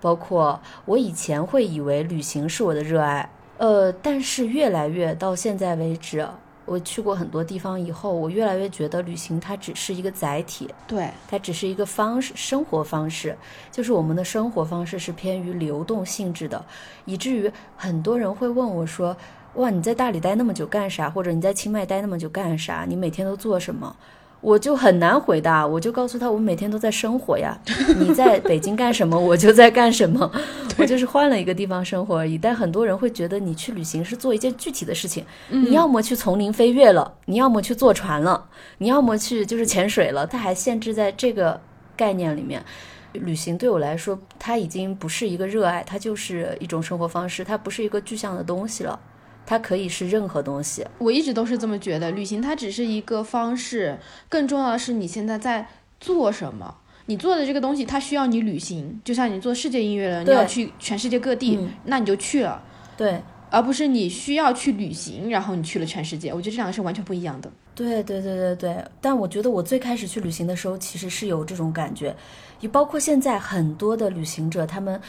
包括我以前会以为旅行是我的热爱，呃，但是越来越到现在为止。我去过很多地方以后，我越来越觉得旅行它只是一个载体，对，它只是一个方式，生活方式，就是我们的生活方式是偏于流动性质的，以至于很多人会问我说：“哇，你在大理待那么久干啥？或者你在清迈待那么久干啥？你每天都做什么？”我就很难回答，我就告诉他，我每天都在生活呀。<laughs> 你在北京干什么，<laughs> 我就在干什么，<laughs> 我就是换了一个地方生活而已。但很多人会觉得你去旅行是做一件具体的事情，你要么去丛林飞跃了，你要么去坐船了，你要么去就是潜水了。它还限制在这个概念里面。旅行对我来说，它已经不是一个热爱，它就是一种生活方式，它不是一个具象的东西了。它可以是任何东西，我一直都是这么觉得。旅行它只是一个方式，更重要的是你现在在做什么。你做的这个东西，它需要你旅行。就像你做世界音乐人，你要去全世界各地，那你就去了。对，而不是你需要去旅行，然后你去了全世界。我觉得这两个是完全不一样的。对对对对对。但我觉得我最开始去旅行的时候，其实是有这种感觉，也包括现在很多的旅行者，他们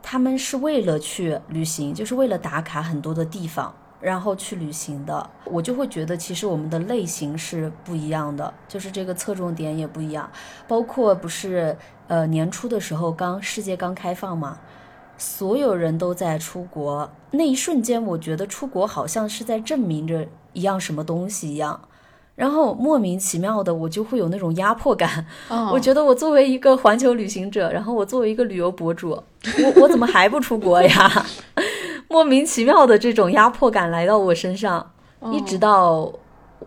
他们是为了去旅行，就是为了打卡很多的地方。然后去旅行的，我就会觉得其实我们的类型是不一样的，就是这个侧重点也不一样。包括不是呃年初的时候刚世界刚开放嘛，所有人都在出国，那一瞬间我觉得出国好像是在证明着一样什么东西一样。然后莫名其妙的我就会有那种压迫感。哦我觉得我作为一个环球旅行者，然后我作为一个旅游博主，我我怎么还不出国呀？<laughs> 莫名其妙的这种压迫感来到我身上，一直到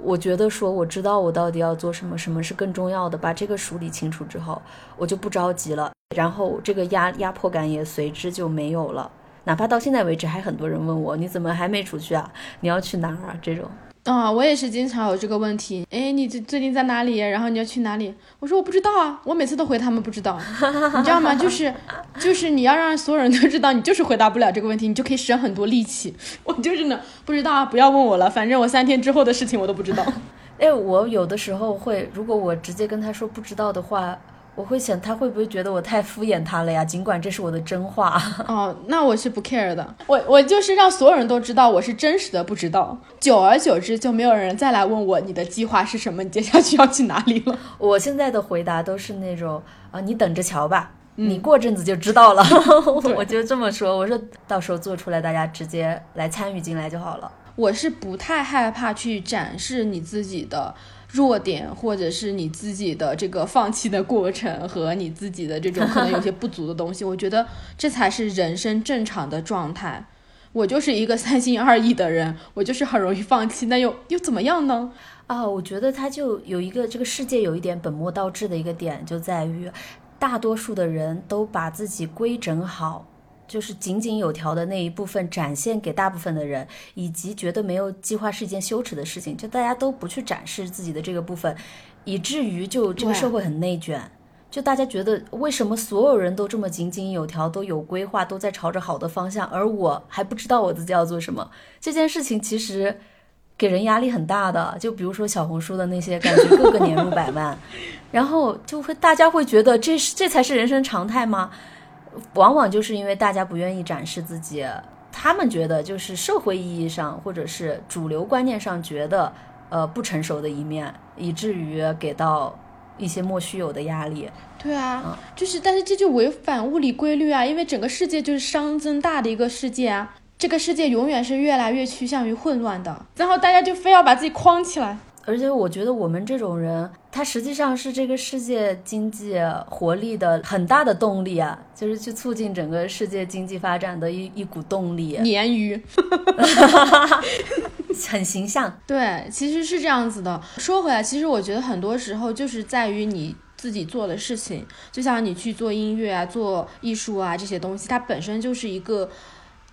我觉得说我知道我到底要做什么，什么是更重要的，把这个梳理清楚之后，我就不着急了，然后这个压压迫感也随之就没有了。哪怕到现在为止，还很多人问我你怎么还没出去啊？你要去哪儿啊？这种。啊、我也是经常有这个问题。哎，你最最近在哪里？然后你要去哪里？我说我不知道啊，我每次都回他们不知道，<laughs> 你知道吗？就是就是你要让所有人都知道，你就是回答不了这个问题，你就可以省很多力气。我就是呢，不知道啊，不要问我了，反正我三天之后的事情我都不知道。<laughs> 哎，我有的时候会，如果我直接跟他说不知道的话，我会想他会不会觉得我太敷衍他了呀？尽管这是我的真话。<laughs> 哦，那我是不 care 的，我我就是让所有人都知道我是真实的不知道，久而久之就没有人再来问我你的计划是什么，你接下去要去哪里了。<laughs> 我现在的回答都是那种啊，你等着瞧吧，你过阵子就知道了。<laughs> 我就这么说，我说到时候做出来，大家直接来参与进来就好了。我是不太害怕去展示你自己的弱点，或者是你自己的这个放弃的过程和你自己的这种可能有些不足的东西。我觉得这才是人生正常的状态。我就是一个三心二意的人，我就是很容易放弃，那又又怎么样呢？啊，我觉得他就有一个这个世界有一点本末倒置的一个点，就在于大多数的人都把自己规整好。就是井井有条的那一部分展现给大部分的人，以及觉得没有计划是一件羞耻的事情，就大家都不去展示自己的这个部分，以至于就这个社会很内卷。就大家觉得为什么所有人都这么井井有条，都有规划，都在朝着好的方向，而我还不知道我自己要做什么？这件事情其实给人压力很大的。就比如说小红书的那些，感觉个个年入百万，<laughs> 然后就会大家会觉得这是这才是人生常态吗？往往就是因为大家不愿意展示自己，他们觉得就是社会意义上或者是主流观念上觉得呃不成熟的一面，以至于给到一些莫须有的压力。对啊，就是，但是这就违反物理规律啊，因为整个世界就是熵增大的一个世界啊，这个世界永远是越来越趋向于混乱的，然后大家就非要把自己框起来。而且我觉得我们这种人，他实际上是这个世界经济活力的很大的动力啊，就是去促进整个世界经济发展的一一股动力，鲶鱼 <laughs> <laughs> 很形象。对，其实是这样子的。说回来，其实我觉得很多时候就是在于你自己做的事情，就像你去做音乐啊、做艺术啊这些东西，它本身就是一个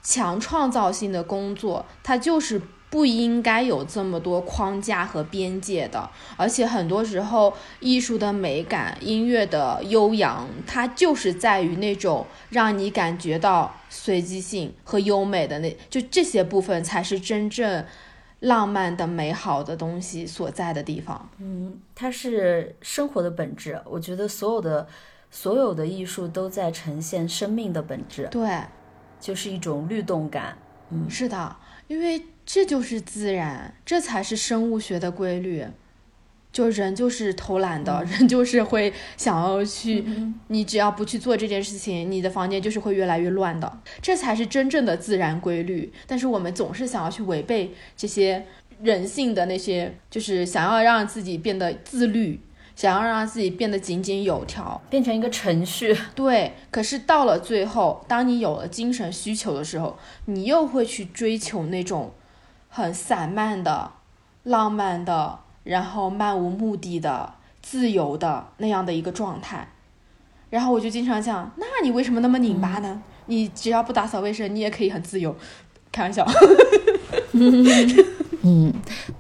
强创造性的工作，它就是。不应该有这么多框架和边界的，而且很多时候，艺术的美感、音乐的悠扬，它就是在于那种让你感觉到随机性和优美的那，就这些部分才是真正浪漫的、美好的东西所在的地方。嗯，它是生活的本质。我觉得所有的所有的艺术都在呈现生命的本质，对，就是一种律动感。嗯，是的，因为这就是自然，这才是生物学的规律。就人就是偷懒的，人就是会想要去，你只要不去做这件事情，你的房间就是会越来越乱的，这才是真正的自然规律。但是我们总是想要去违背这些人性的那些，就是想要让自己变得自律，想要让自己变得井井有条，变成一个程序。对，可是到了最后，当你有了精神需求的时候，你又会去追求那种很散漫的、浪漫的，然后漫无目的的、自由的那样的一个状态。然后我就经常想，那你为什么那么拧巴呢？你只要不打扫卫生，你也可以很自由。开玩笑。嗯，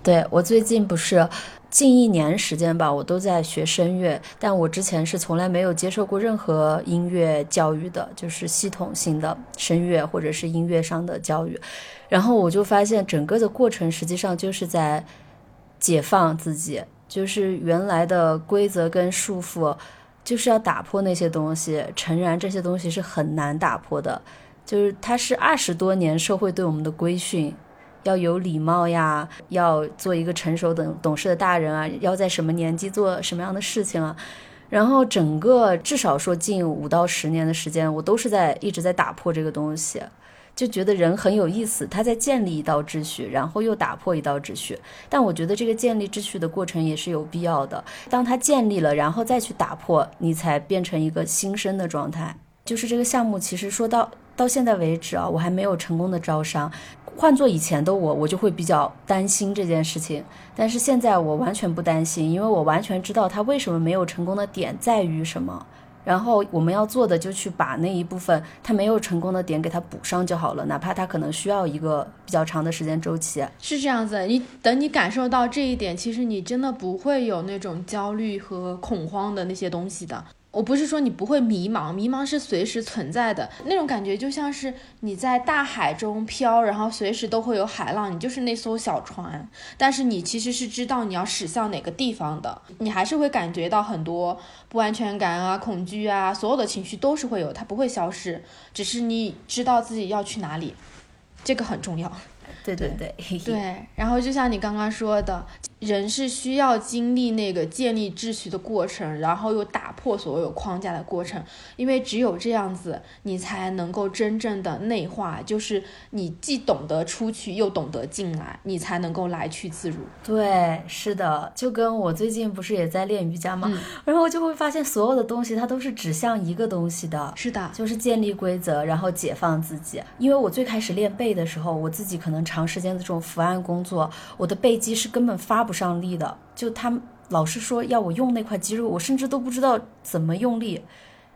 对我最近不是近一年时间吧，我都在学声乐，但我之前是从来没有接受过任何音乐教育的，就是系统性的声乐或者是音乐上的教育。然后我就发现，整个的过程实际上就是在解放自己，就是原来的规则跟束缚，就是要打破那些东西。诚然，这些东西是很难打破的，就是它是二十多年社会对我们的规训。要有礼貌呀，要做一个成熟懂懂事的大人啊，要在什么年纪做什么样的事情啊，然后整个至少说近五到十年的时间，我都是在一直在打破这个东西。就觉得人很有意思，他在建立一道秩序，然后又打破一道秩序。但我觉得这个建立秩序的过程也是有必要的。当他建立了，然后再去打破，你才变成一个新生的状态。就是这个项目，其实说到到现在为止啊，我还没有成功的招商。换做以前的我，我就会比较担心这件事情。但是现在我完全不担心，因为我完全知道他为什么没有成功的点在于什么。然后我们要做的就去把那一部分他没有成功的点给他补上就好了，哪怕他可能需要一个比较长的时间周期。是这样子，你等你感受到这一点，其实你真的不会有那种焦虑和恐慌的那些东西的。我不是说你不会迷茫，迷茫是随时存在的。那种感觉，就像是你在大海中飘，然后随时都会有海浪，你就是那艘小船，但是你其实是知道你要驶向哪个地方的，你还是会感觉到很多不安全感啊、恐惧啊，所有的情绪都是会有，它不会消失，只是你知道自己要去哪里，这个很重要。对对对。对，然后就像你刚刚说的，人是需要经历那个建立秩序的过程，然后又打破所有框架的过程，因为只有这样子，你才能够真正的内化，就是你既懂得出去，又懂得进来，你才能够来去自如。对，是的，就跟我最近不是也在练瑜伽吗？然后我就会发现，所有的东西它都是指向一个东西的，是的，就是建立规则，然后解放自己。因为我最开始练背的时候，我自己可能长时间的这种伏案工作，我的背肌是根本发不上力的。就他老是说要我用那块肌肉，我甚至都不知道怎么用力。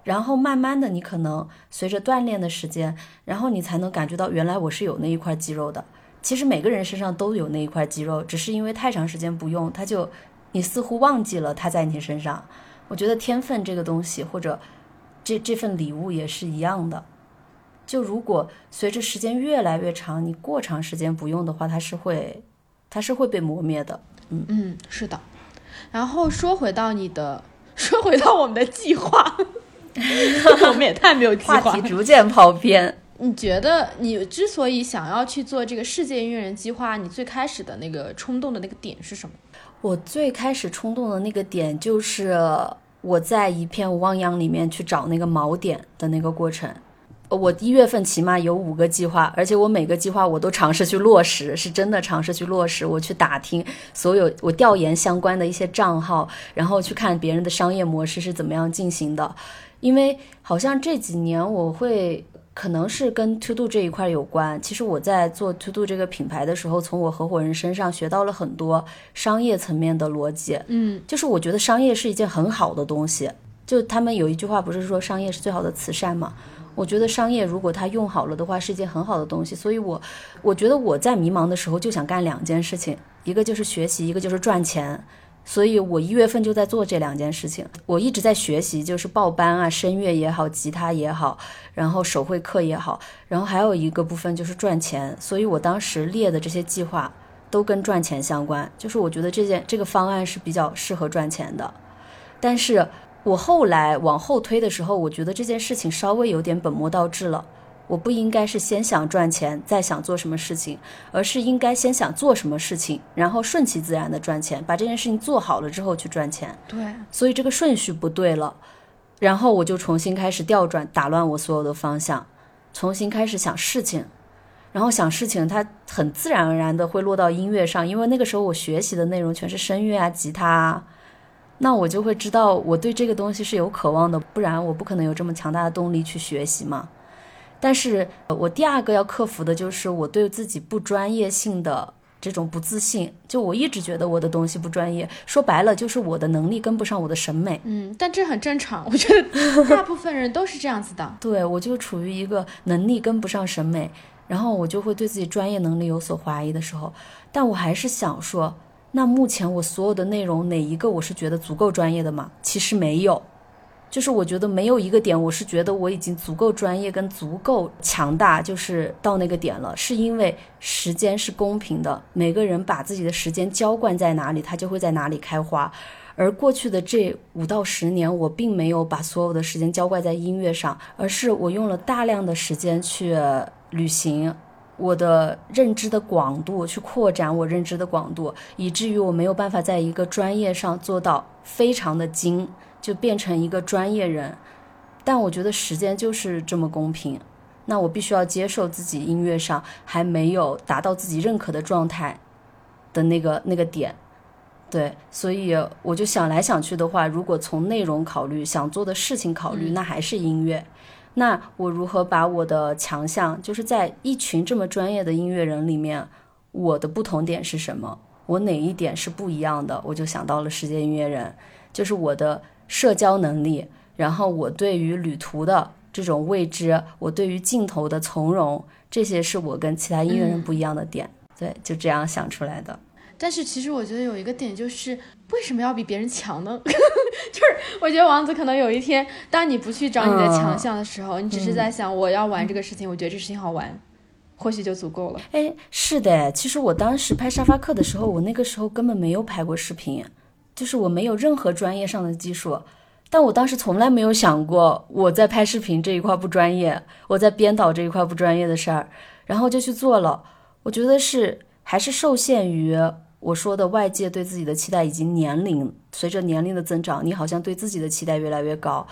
然后慢慢的，你可能随着锻炼的时间，然后你才能感觉到原来我是有那一块肌肉的。其实每个人身上都有那一块肌肉，只是因为太长时间不用，他就你似乎忘记了它在你身上。我觉得天分这个东西，或者这这份礼物也是一样的。就如果随着时间越来越长，你过长时间不用的话，它是会，它是会被磨灭的。嗯嗯，是的。然后说回到你的，<laughs> 说回到我们的计划，<laughs> 我们也太没有计划。话题逐渐跑偏。你觉得你之所以想要去做这个世界音乐人计划，你最开始的那个冲动的那个点是什么？我最开始冲动的那个点就是我在一片汪洋里面去找那个锚点的那个过程。我一月份起码有五个计划，而且我每个计划我都尝试去落实，是真的尝试去落实。我去打听所有，我调研相关的一些账号，然后去看别人的商业模式是怎么样进行的。因为好像这几年我会，可能是跟 To Do 这一块有关。其实我在做 To Do 这个品牌的时候，从我合伙人身上学到了很多商业层面的逻辑。嗯，就是我觉得商业是一件很好的东西。就他们有一句话不是说商业是最好的慈善吗？我觉得商业如果它用好了的话，是一件很好的东西。所以，我我觉得我在迷茫的时候就想干两件事情，一个就是学习，一个就是赚钱。所以我一月份就在做这两件事情。我一直在学习，就是报班啊，声乐也好，吉他也好，然后手绘课也好，然后还有一个部分就是赚钱。所以我当时列的这些计划都跟赚钱相关，就是我觉得这件这个方案是比较适合赚钱的，但是。我后来往后推的时候，我觉得这件事情稍微有点本末倒置了。我不应该是先想赚钱，再想做什么事情，而是应该先想做什么事情，然后顺其自然的赚钱，把这件事情做好了之后去赚钱。对，所以这个顺序不对了。然后我就重新开始调转，打乱我所有的方向，重新开始想事情。然后想事情，它很自然而然的会落到音乐上，因为那个时候我学习的内容全是声乐啊、吉他啊。那我就会知道我对这个东西是有渴望的，不然我不可能有这么强大的动力去学习嘛。但是我第二个要克服的就是我对自己不专业性的这种不自信。就我一直觉得我的东西不专业，说白了就是我的能力跟不上我的审美。嗯，但这很正常，我觉得大部分人都是这样子的。<laughs> 对，我就处于一个能力跟不上审美，然后我就会对自己专业能力有所怀疑的时候。但我还是想说。那目前我所有的内容哪一个我是觉得足够专业的吗？其实没有，就是我觉得没有一个点我是觉得我已经足够专业跟足够强大，就是到那个点了。是因为时间是公平的，每个人把自己的时间浇灌在哪里，它就会在哪里开花。而过去的这五到十年，我并没有把所有的时间浇灌在音乐上，而是我用了大量的时间去旅行。我的认知的广度去扩展我认知的广度，以至于我没有办法在一个专业上做到非常的精，就变成一个专业人。但我觉得时间就是这么公平，那我必须要接受自己音乐上还没有达到自己认可的状态的那个那个点。对，所以我就想来想去的话，如果从内容考虑，想做的事情考虑，那还是音乐。那我如何把我的强项，就是在一群这么专业的音乐人里面，我的不同点是什么？我哪一点是不一样的？我就想到了世界音乐人，就是我的社交能力，然后我对于旅途的这种未知，我对于镜头的从容，这些是我跟其他音乐人不一样的点。对，就这样想出来的。但是其实我觉得有一个点就是，为什么要比别人强呢？<laughs> 就是我觉得王子可能有一天，当你不去找你的强项的时候，你只是在想我要玩这个事情，我觉得这事情好玩，或许就足够了。哎，是的，其实我当时拍沙发课的时候，我那个时候根本没有拍过视频，就是我没有任何专业上的技术，但我当时从来没有想过我在拍视频这一块不专业，我在编导这一块不专业的事儿，然后就去做了。我觉得是还是受限于。我说的外界对自己的期待以及年龄，随着年龄的增长，你好像对自己的期待越来越高，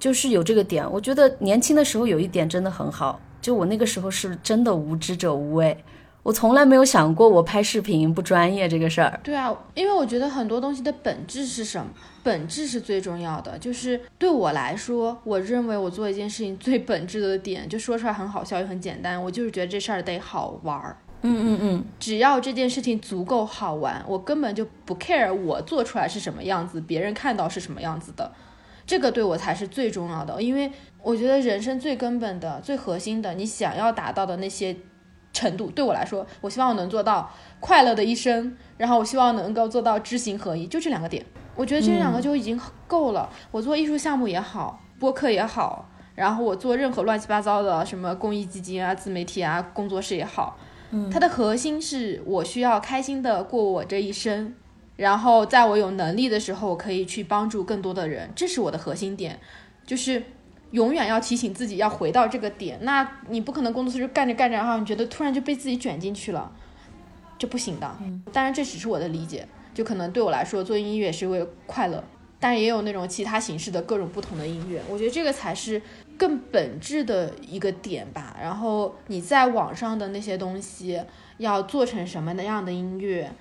就是有这个点。我觉得年轻的时候有一点真的很好，就我那个时候是真的无知者无畏，我从来没有想过我拍视频不专业这个事儿。对啊，因为我觉得很多东西的本质是什么？本质是最重要的。就是对我来说，我认为我做一件事情最本质的点，就说出来很好笑又很简单，我就是觉得这事儿得好玩儿。嗯嗯嗯，只要这件事情足够好玩，我根本就不 care 我做出来是什么样子，别人看到是什么样子的，这个对我才是最重要的。因为我觉得人生最根本的、最核心的，你想要达到的那些程度，对我来说，我希望我能做到快乐的一生，然后我希望能够做到知行合一，就这两个点，我觉得这两个就已经够了。我做艺术项目也好，播客也好，然后我做任何乱七八糟的什么公益基金啊、自媒体啊、工作室也好。它的核心是我需要开心的过我这一生，然后在我有能力的时候，可以去帮助更多的人，这是我的核心点，就是永远要提醒自己要回到这个点。那你不可能工作室干着干着，然后你觉得突然就被自己卷进去了，这不行的。当然这只是我的理解，就可能对我来说做音乐是为了快乐，但也有那种其他形式的各种不同的音乐，我觉得这个才是。更本质的一个点吧，然后你在网上的那些东西要做成什么样的音乐，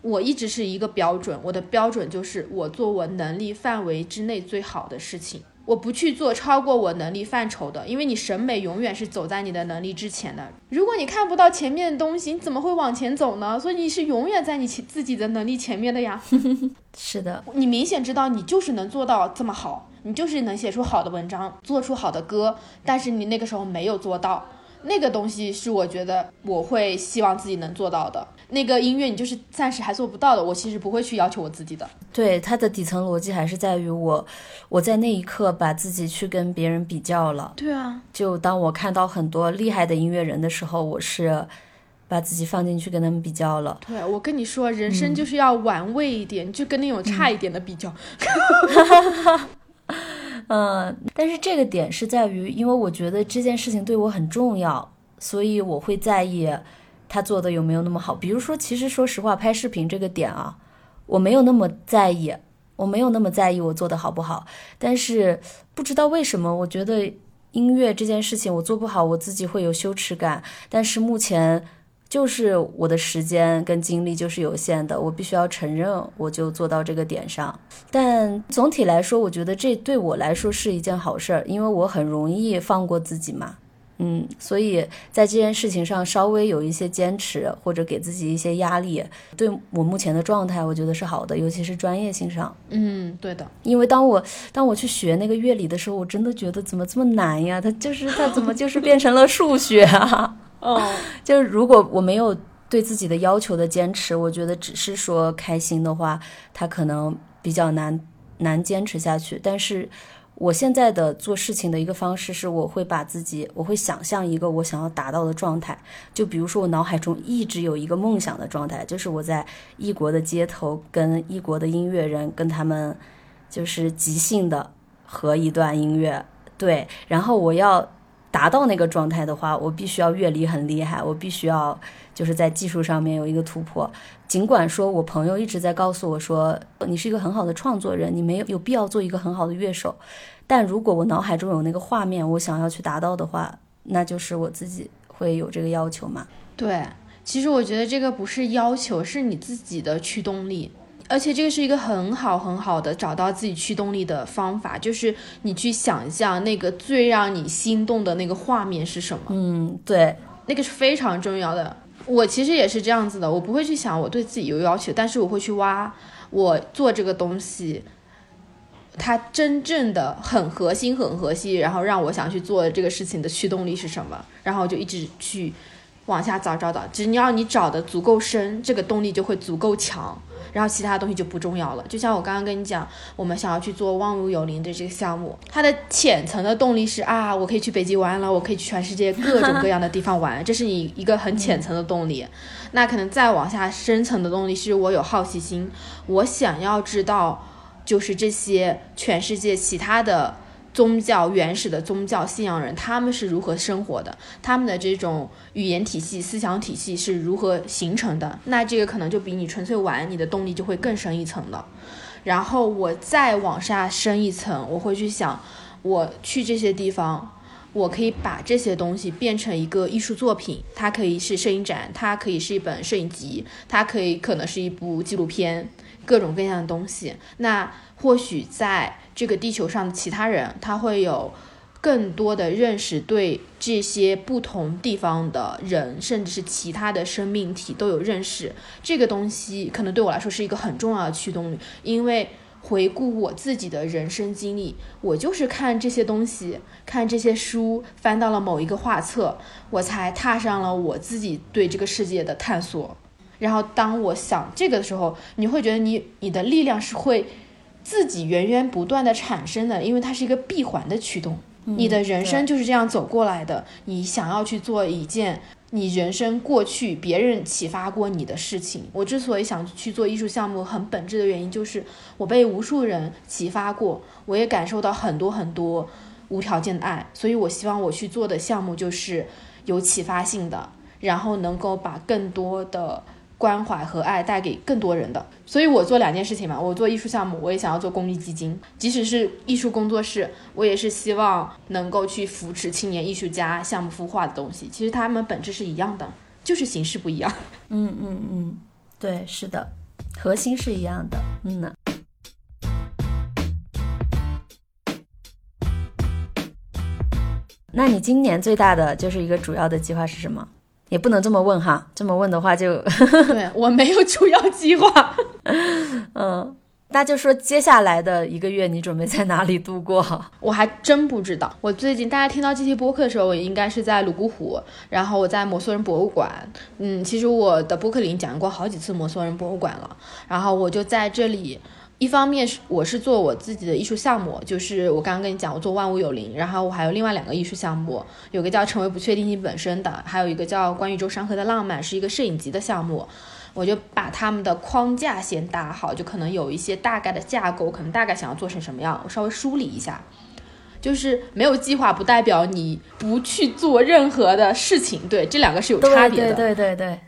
我一直是一个标准，我的标准就是我做我能力范围之内最好的事情，我不去做超过我能力范畴的，因为你审美永远是走在你的能力之前的。如果你看不到前面的东西，你怎么会往前走呢？所以你是永远在你自己的能力前面的呀。<laughs> 是的，你明显知道你就是能做到这么好。你就是能写出好的文章，做出好的歌，但是你那个时候没有做到，那个东西是我觉得我会希望自己能做到的。那个音乐你就是暂时还做不到的，我其实不会去要求我自己的。对，它的底层逻辑还是在于我，我在那一刻把自己去跟别人比较了。对啊，就当我看到很多厉害的音乐人的时候，我是把自己放进去跟他们比较了。对，我跟你说，人生就是要玩味一点，就跟那种差一点的比较。嗯，<laughs> 嗯但是这个点是在于，因为我觉得这件事情对我很重要，所以我会在意他做的有没有那么好。比如说，其实说实话，拍视频这个点啊，我没有那么在意，我没有那么在意我做的好不好。但是不知道为什么，我觉得音乐这件事情我做不好，我自己会有羞耻感。但是目前。就是我的时间跟精力就是有限的，我必须要承认，我就做到这个点上。但总体来说，我觉得这对我来说是一件好事儿，因为我很容易放过自己嘛。嗯，所以在这件事情上稍微有一些坚持，或者给自己一些压力，对我目前的状态，我觉得是好的，尤其是专业性上。嗯，对的。因为当我当我去学那个乐理的时候，我真的觉得怎么这么难呀？它就是它怎么就是变成了数学啊？哦，<laughs> 就是如果我没有对自己的要求的坚持，我觉得只是说开心的话，他可能比较难难坚持下去。但是我现在的做事情的一个方式是，我会把自己，我会想象一个我想要达到的状态。就比如说，我脑海中一直有一个梦想的状态，就是我在异国的街头跟异国的音乐人跟他们就是即兴的合一段音乐，对，然后我要。达到那个状态的话，我必须要乐理很厉害，我必须要就是在技术上面有一个突破。尽管说我朋友一直在告诉我说，你是一个很好的创作人，你没有有必要做一个很好的乐手。但如果我脑海中有那个画面，我想要去达到的话，那就是我自己会有这个要求嘛。对，其实我觉得这个不是要求，是你自己的驱动力。而且这个是一个很好很好的找到自己驱动力的方法，就是你去想象那个最让你心动的那个画面是什么。嗯，对，那个是非常重要的。我其实也是这样子的，我不会去想我对自己有要求，但是我会去挖我做这个东西，它真正的很核心、很核心，然后让我想去做这个事情的驱动力是什么，然后就一直去往下找找找，只要你找的足够深，这个动力就会足够强。然后其他东西就不重要了。就像我刚刚跟你讲，我们想要去做万物有灵的这个项目，它的浅层的动力是啊，我可以去北极玩了，我可以去全世界各种各样的地方玩，<laughs> 这是你一个很浅层的动力。那可能再往下深层的动力是我有好奇心，我想要知道，就是这些全世界其他的。宗教原始的宗教信仰人，他们是如何生活的？他们的这种语言体系、思想体系是如何形成的？那这个可能就比你纯粹玩，你的动力就会更深一层了。然后我再往下深一层，我会去想，我去这些地方，我可以把这些东西变成一个艺术作品，它可以是摄影展，它可以是一本摄影集，它可以可能是一部纪录片，各种各样的东西。那或许在这个地球上的其他人，他会有更多的认识，对这些不同地方的人，甚至是其他的生命体都有认识。这个东西可能对我来说是一个很重要的驱动力，因为回顾我自己的人生经历，我就是看这些东西，看这些书，翻到了某一个画册，我才踏上了我自己对这个世界的探索。然后当我想这个的时候，你会觉得你你的力量是会。自己源源不断的产生的，因为它是一个闭环的驱动。你的人生就是这样走过来的。你想要去做一件你人生过去别人启发过你的事情。我之所以想去做艺术项目，很本质的原因就是我被无数人启发过，我也感受到很多很多无条件的爱。所以我希望我去做的项目就是有启发性的，然后能够把更多的。关怀和爱带给更多人的，所以我做两件事情嘛，我做艺术项目，我也想要做公益基金，即使是艺术工作室，我也是希望能够去扶持青年艺术家项目孵化的东西。其实他们本质是一样的，就是形式不一样。<laughs> 嗯嗯嗯，对，是的，核心是一样的。嗯呢。那你今年最大的就是一个主要的计划是什么？也不能这么问哈，这么问的话就 <laughs> 对我没有主要计划。<laughs> 嗯，那就说接下来的一个月你准备在哪里度过？我还真不知道。我最近大家听到这期播客的时候，我应该是在泸沽湖，然后我在摩梭人博物馆。嗯，其实我的播客里讲过好几次摩梭人博物馆了，然后我就在这里。一方面是我是做我自己的艺术项目，就是我刚刚跟你讲，我做万物有灵，然后我还有另外两个艺术项目，有个叫成为不确定性本身的，还有一个叫关于周山河的浪漫，是一个摄影集的项目。我就把他们的框架先搭好，就可能有一些大概的架构，可能大概想要做成什么样，我稍微梳理一下。就是没有计划不代表你不去做任何的事情，对，这两个是有差别的。对对对对。对，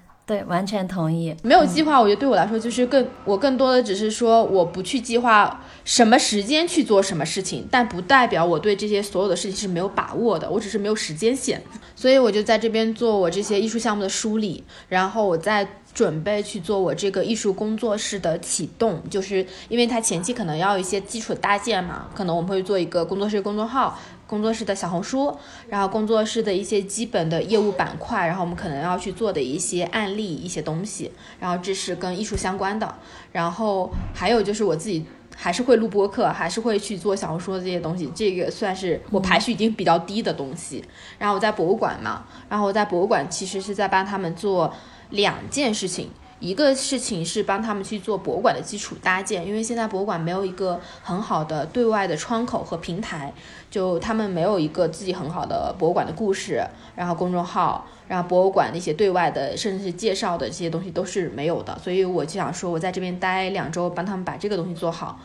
完全同意。没有计划，我觉得对我来说就是更，我更多的只是说，我不去计划什么时间去做什么事情，但不代表我对这些所有的事情是没有把握的，我只是没有时间线。所以我就在这边做我这些艺术项目的梳理，然后我再准备去做我这个艺术工作室的启动，就是因为它前期可能要一些基础的搭建嘛，可能我们会做一个工作室公众号。工作室的小红书，然后工作室的一些基本的业务板块，然后我们可能要去做的一些案例、一些东西，然后这是跟艺术相关的。然后还有就是我自己还是会录播客，还是会去做小红书的这些东西，这个算是我排序已经比较低的东西。然后我在博物馆嘛，然后我在博物馆其实是在帮他们做两件事情。一个事情是帮他们去做博物馆的基础搭建，因为现在博物馆没有一个很好的对外的窗口和平台，就他们没有一个自己很好的博物馆的故事，然后公众号，然后博物馆那些对外的甚至是介绍的这些东西都是没有的，所以我就想说，我在这边待两周，帮他们把这个东西做好。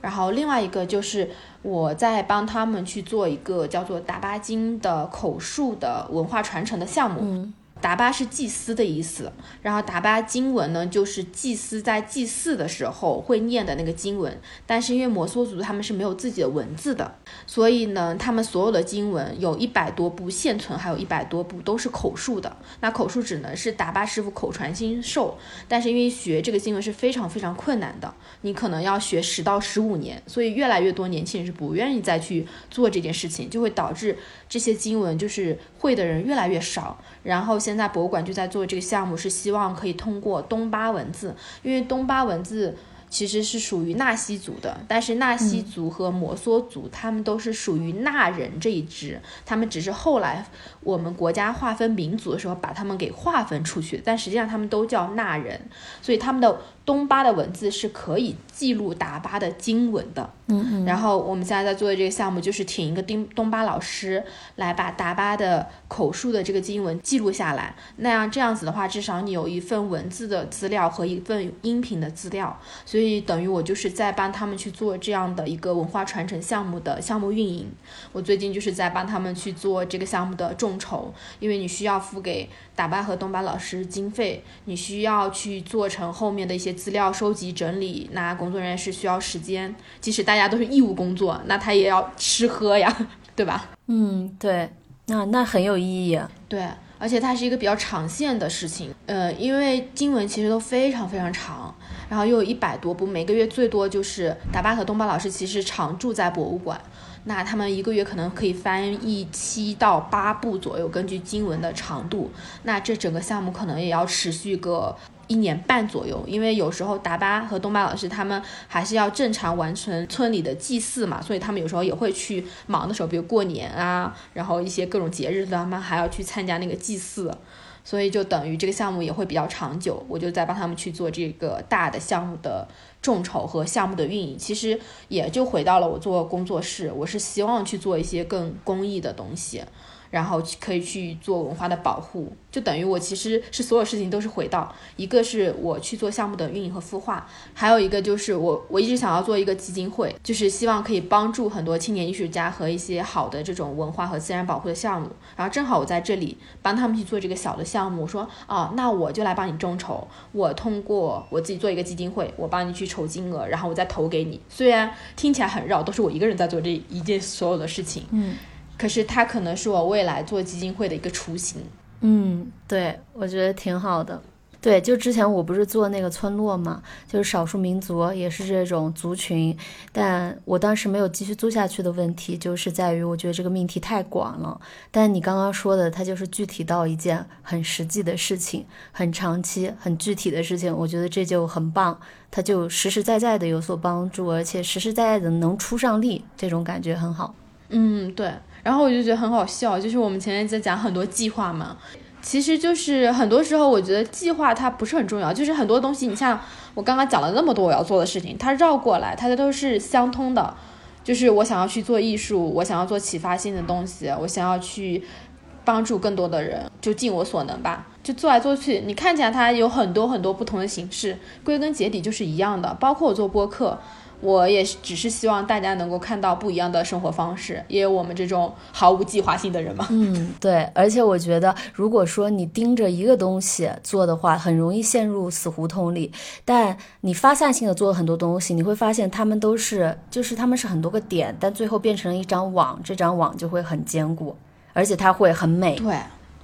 然后另外一个就是我在帮他们去做一个叫做达巴金的口述的文化传承的项目。达巴是祭司的意思，然后达巴经文呢，就是祭司在祭祀的时候会念的那个经文。但是因为摩梭族他们是没有自己的文字的，所以呢，他们所有的经文有一百多部现存，还有一百多部都是口述的。那口述只能是达巴师傅口传心授，但是因为学这个经文是非常非常困难的，你可能要学十到十五年，所以越来越多年轻人是不愿意再去做这件事情，就会导致这些经文就是会的人越来越少。然后现在博物馆就在做这个项目，是希望可以通过东巴文字，因为东巴文字其实是属于纳西族的，但是纳西族和摩梭族他们都是属于纳人这一支，他们只是后来我们国家划分民族的时候把他们给划分出去，但实际上他们都叫纳人，所以他们的。东巴的文字是可以记录达巴的经文的，嗯嗯，然后我们现在在做的这个项目就是请一个丁东巴老师来把达巴的口述的这个经文记录下来，那样这样子的话，至少你有一份文字的资料和一份音频的资料，所以等于我就是在帮他们去做这样的一个文化传承项目的项目运营。我最近就是在帮他们去做这个项目的众筹，因为你需要付给达巴和东巴老师经费，你需要去做成后面的一些。资料收集整理，那工作人员是需要时间，即使大家都是义务工作，那他也要吃喝呀，<laughs> 对吧？嗯，对，那那很有意义。对，而且它是一个比较长线的事情，呃，因为经文其实都非常非常长，然后又有一百多部，每个月最多就是达巴和东巴老师其实常住在博物馆，那他们一个月可能可以翻译七到八部左右，根据经文的长度，那这整个项目可能也要持续个。一年半左右，因为有时候达巴和东巴老师他们还是要正常完成村里的祭祀嘛，所以他们有时候也会去忙的时候，比如过年啊，然后一些各种节日，他们还要去参加那个祭祀，所以就等于这个项目也会比较长久。我就在帮他们去做这个大的项目的众筹和项目的运营，其实也就回到了我做工作室，我是希望去做一些更公益的东西。然后可以去做文化的保护，就等于我其实是所有事情都是回到一个是我去做项目的运营和孵化，还有一个就是我我一直想要做一个基金会，就是希望可以帮助很多青年艺术家和一些好的这种文化和自然保护的项目。然后正好我在这里帮他们去做这个小的项目，我说哦，那我就来帮你众筹，我通过我自己做一个基金会，我帮你去筹金额，然后我再投给你。虽然听起来很绕，都是我一个人在做这一件所有的事情，嗯。可是它可能是我未来做基金会的一个雏形。嗯，对，我觉得挺好的。对，就之前我不是做那个村落嘛，就是少数民族也是这种族群，但我当时没有继续做下去的问题，就是在于我觉得这个命题太广了。但你刚刚说的，它就是具体到一件很实际的事情，很长期、很具体的事情，我觉得这就很棒，它就实实在在的有所帮助，而且实实在在的能出上力，这种感觉很好。嗯，对。然后我就觉得很好笑，就是我们前面在讲很多计划嘛，其实就是很多时候我觉得计划它不是很重要，就是很多东西，你像我刚刚讲了那么多我要做的事情，它绕过来，它都是相通的，就是我想要去做艺术，我想要做启发性的东西，我想要去帮助更多的人，就尽我所能吧，就做来做去，你看起来它有很多很多不同的形式，归根结底就是一样的，包括我做播客。我也，只是希望大家能够看到不一样的生活方式，因为我们这种毫无计划性的人嘛。嗯，对。而且我觉得，如果说你盯着一个东西做的话，很容易陷入死胡同里。但你发散性的做很多东西，你会发现他们都是，就是他们是很多个点，但最后变成了一张网，这张网就会很坚固，而且它会很美。对，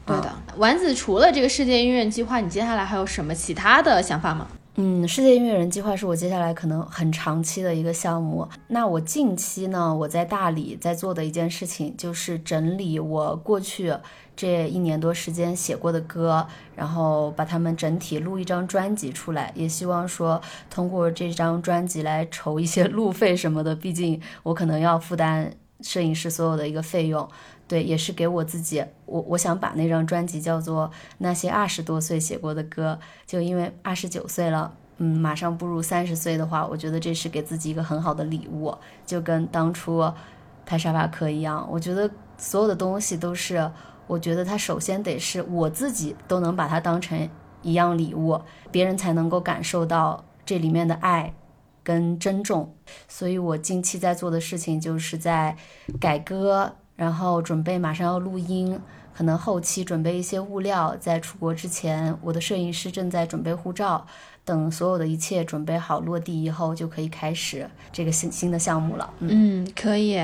对的。丸子，除了这个世界音乐计划，你接下来还有什么其他的想法吗？嗯，世界音乐人计划是我接下来可能很长期的一个项目。那我近期呢，我在大理在做的一件事情就是整理我过去这一年多时间写过的歌，然后把它们整体录一张专辑出来。也希望说通过这张专辑来筹一些 <laughs> 路费什么的，毕竟我可能要负担摄影师所有的一个费用。对，也是给我自己，我我想把那张专辑叫做《那些二十多岁写过的歌》，就因为二十九岁了，嗯，马上步入三十岁的话，我觉得这是给自己一个很好的礼物，就跟当初拍沙发客一样。我觉得所有的东西都是，我觉得它首先得是我自己都能把它当成一样礼物，别人才能够感受到这里面的爱跟珍重。所以我近期在做的事情就是在改歌。然后准备马上要录音，可能后期准备一些物料，在出国之前，我的摄影师正在准备护照。等所有的一切准备好落地以后，就可以开始这个新新的项目了。嗯，可以。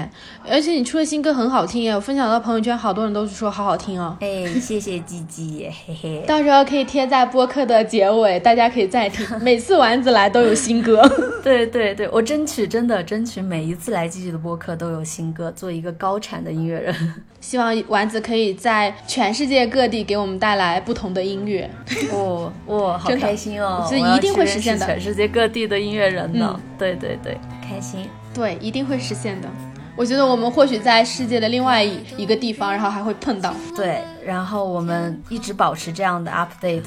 而且你出的新歌很好听耶，我分享到朋友圈，好多人都是说好好听哦。哎，谢谢鸡鸡，嘿嘿。到时候可以贴在播客的结尾，大家可以再听。每次丸子来都有新歌。<laughs> 对对对，我争取真的争取每一次来鸡鸡的播客都有新歌，做一个高产的音乐人。希望丸子可以在全世界各地给我们带来不同的音乐。哇哇，好开心哦！这一定会实现的。全世界各地的音乐人呢？对对对，开心。对，一定会实现的。我觉得我们或许在世界的另外一一个地方，然后还会碰到。对，然后我们一直保持这样的 update，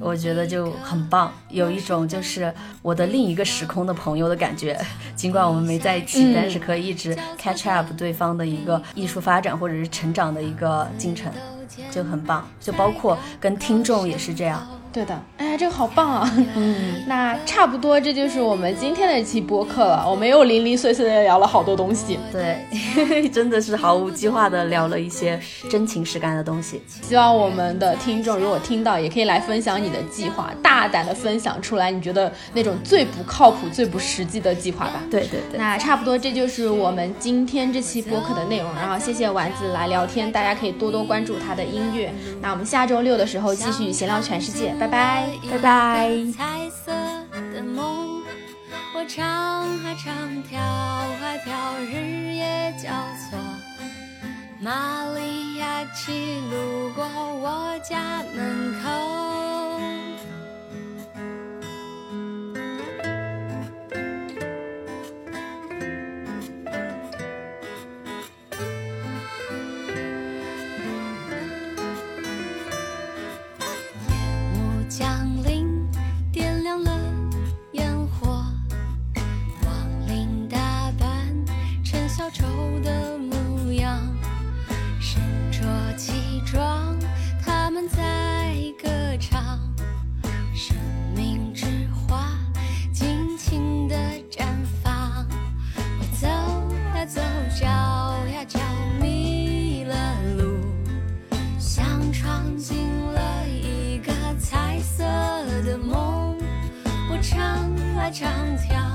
我觉得就很棒，有一种就是我的另一个时空的朋友的感觉。尽管我们没在一起，但是可以一直 catch up 对方的一个艺术发展或者是成长的一个进程，就很棒。就包括跟听众也是这样。对的，哎，这个好棒啊！嗯，<laughs> 那差不多这就是我们今天的一期播客了。我们又零零碎碎的聊了好多东西，对，<laughs> 真的是毫无计划的聊了一些真情实感的东西。希望我们的听众如果听到，也可以来分享你的计划，大胆的分享出来，你觉得那种最不靠谱、最不实际的计划吧。对对对。那差不多这就是我们今天这期播客的内容。然后谢谢丸子来聊天，大家可以多多关注他的音乐。那我们下周六的时候继续闲聊全世界。拜拜，拜拜。拜拜彩色的梦，我唱啊唱，跳啊跳，日夜交错。玛利亚骑路过我家门口。长条。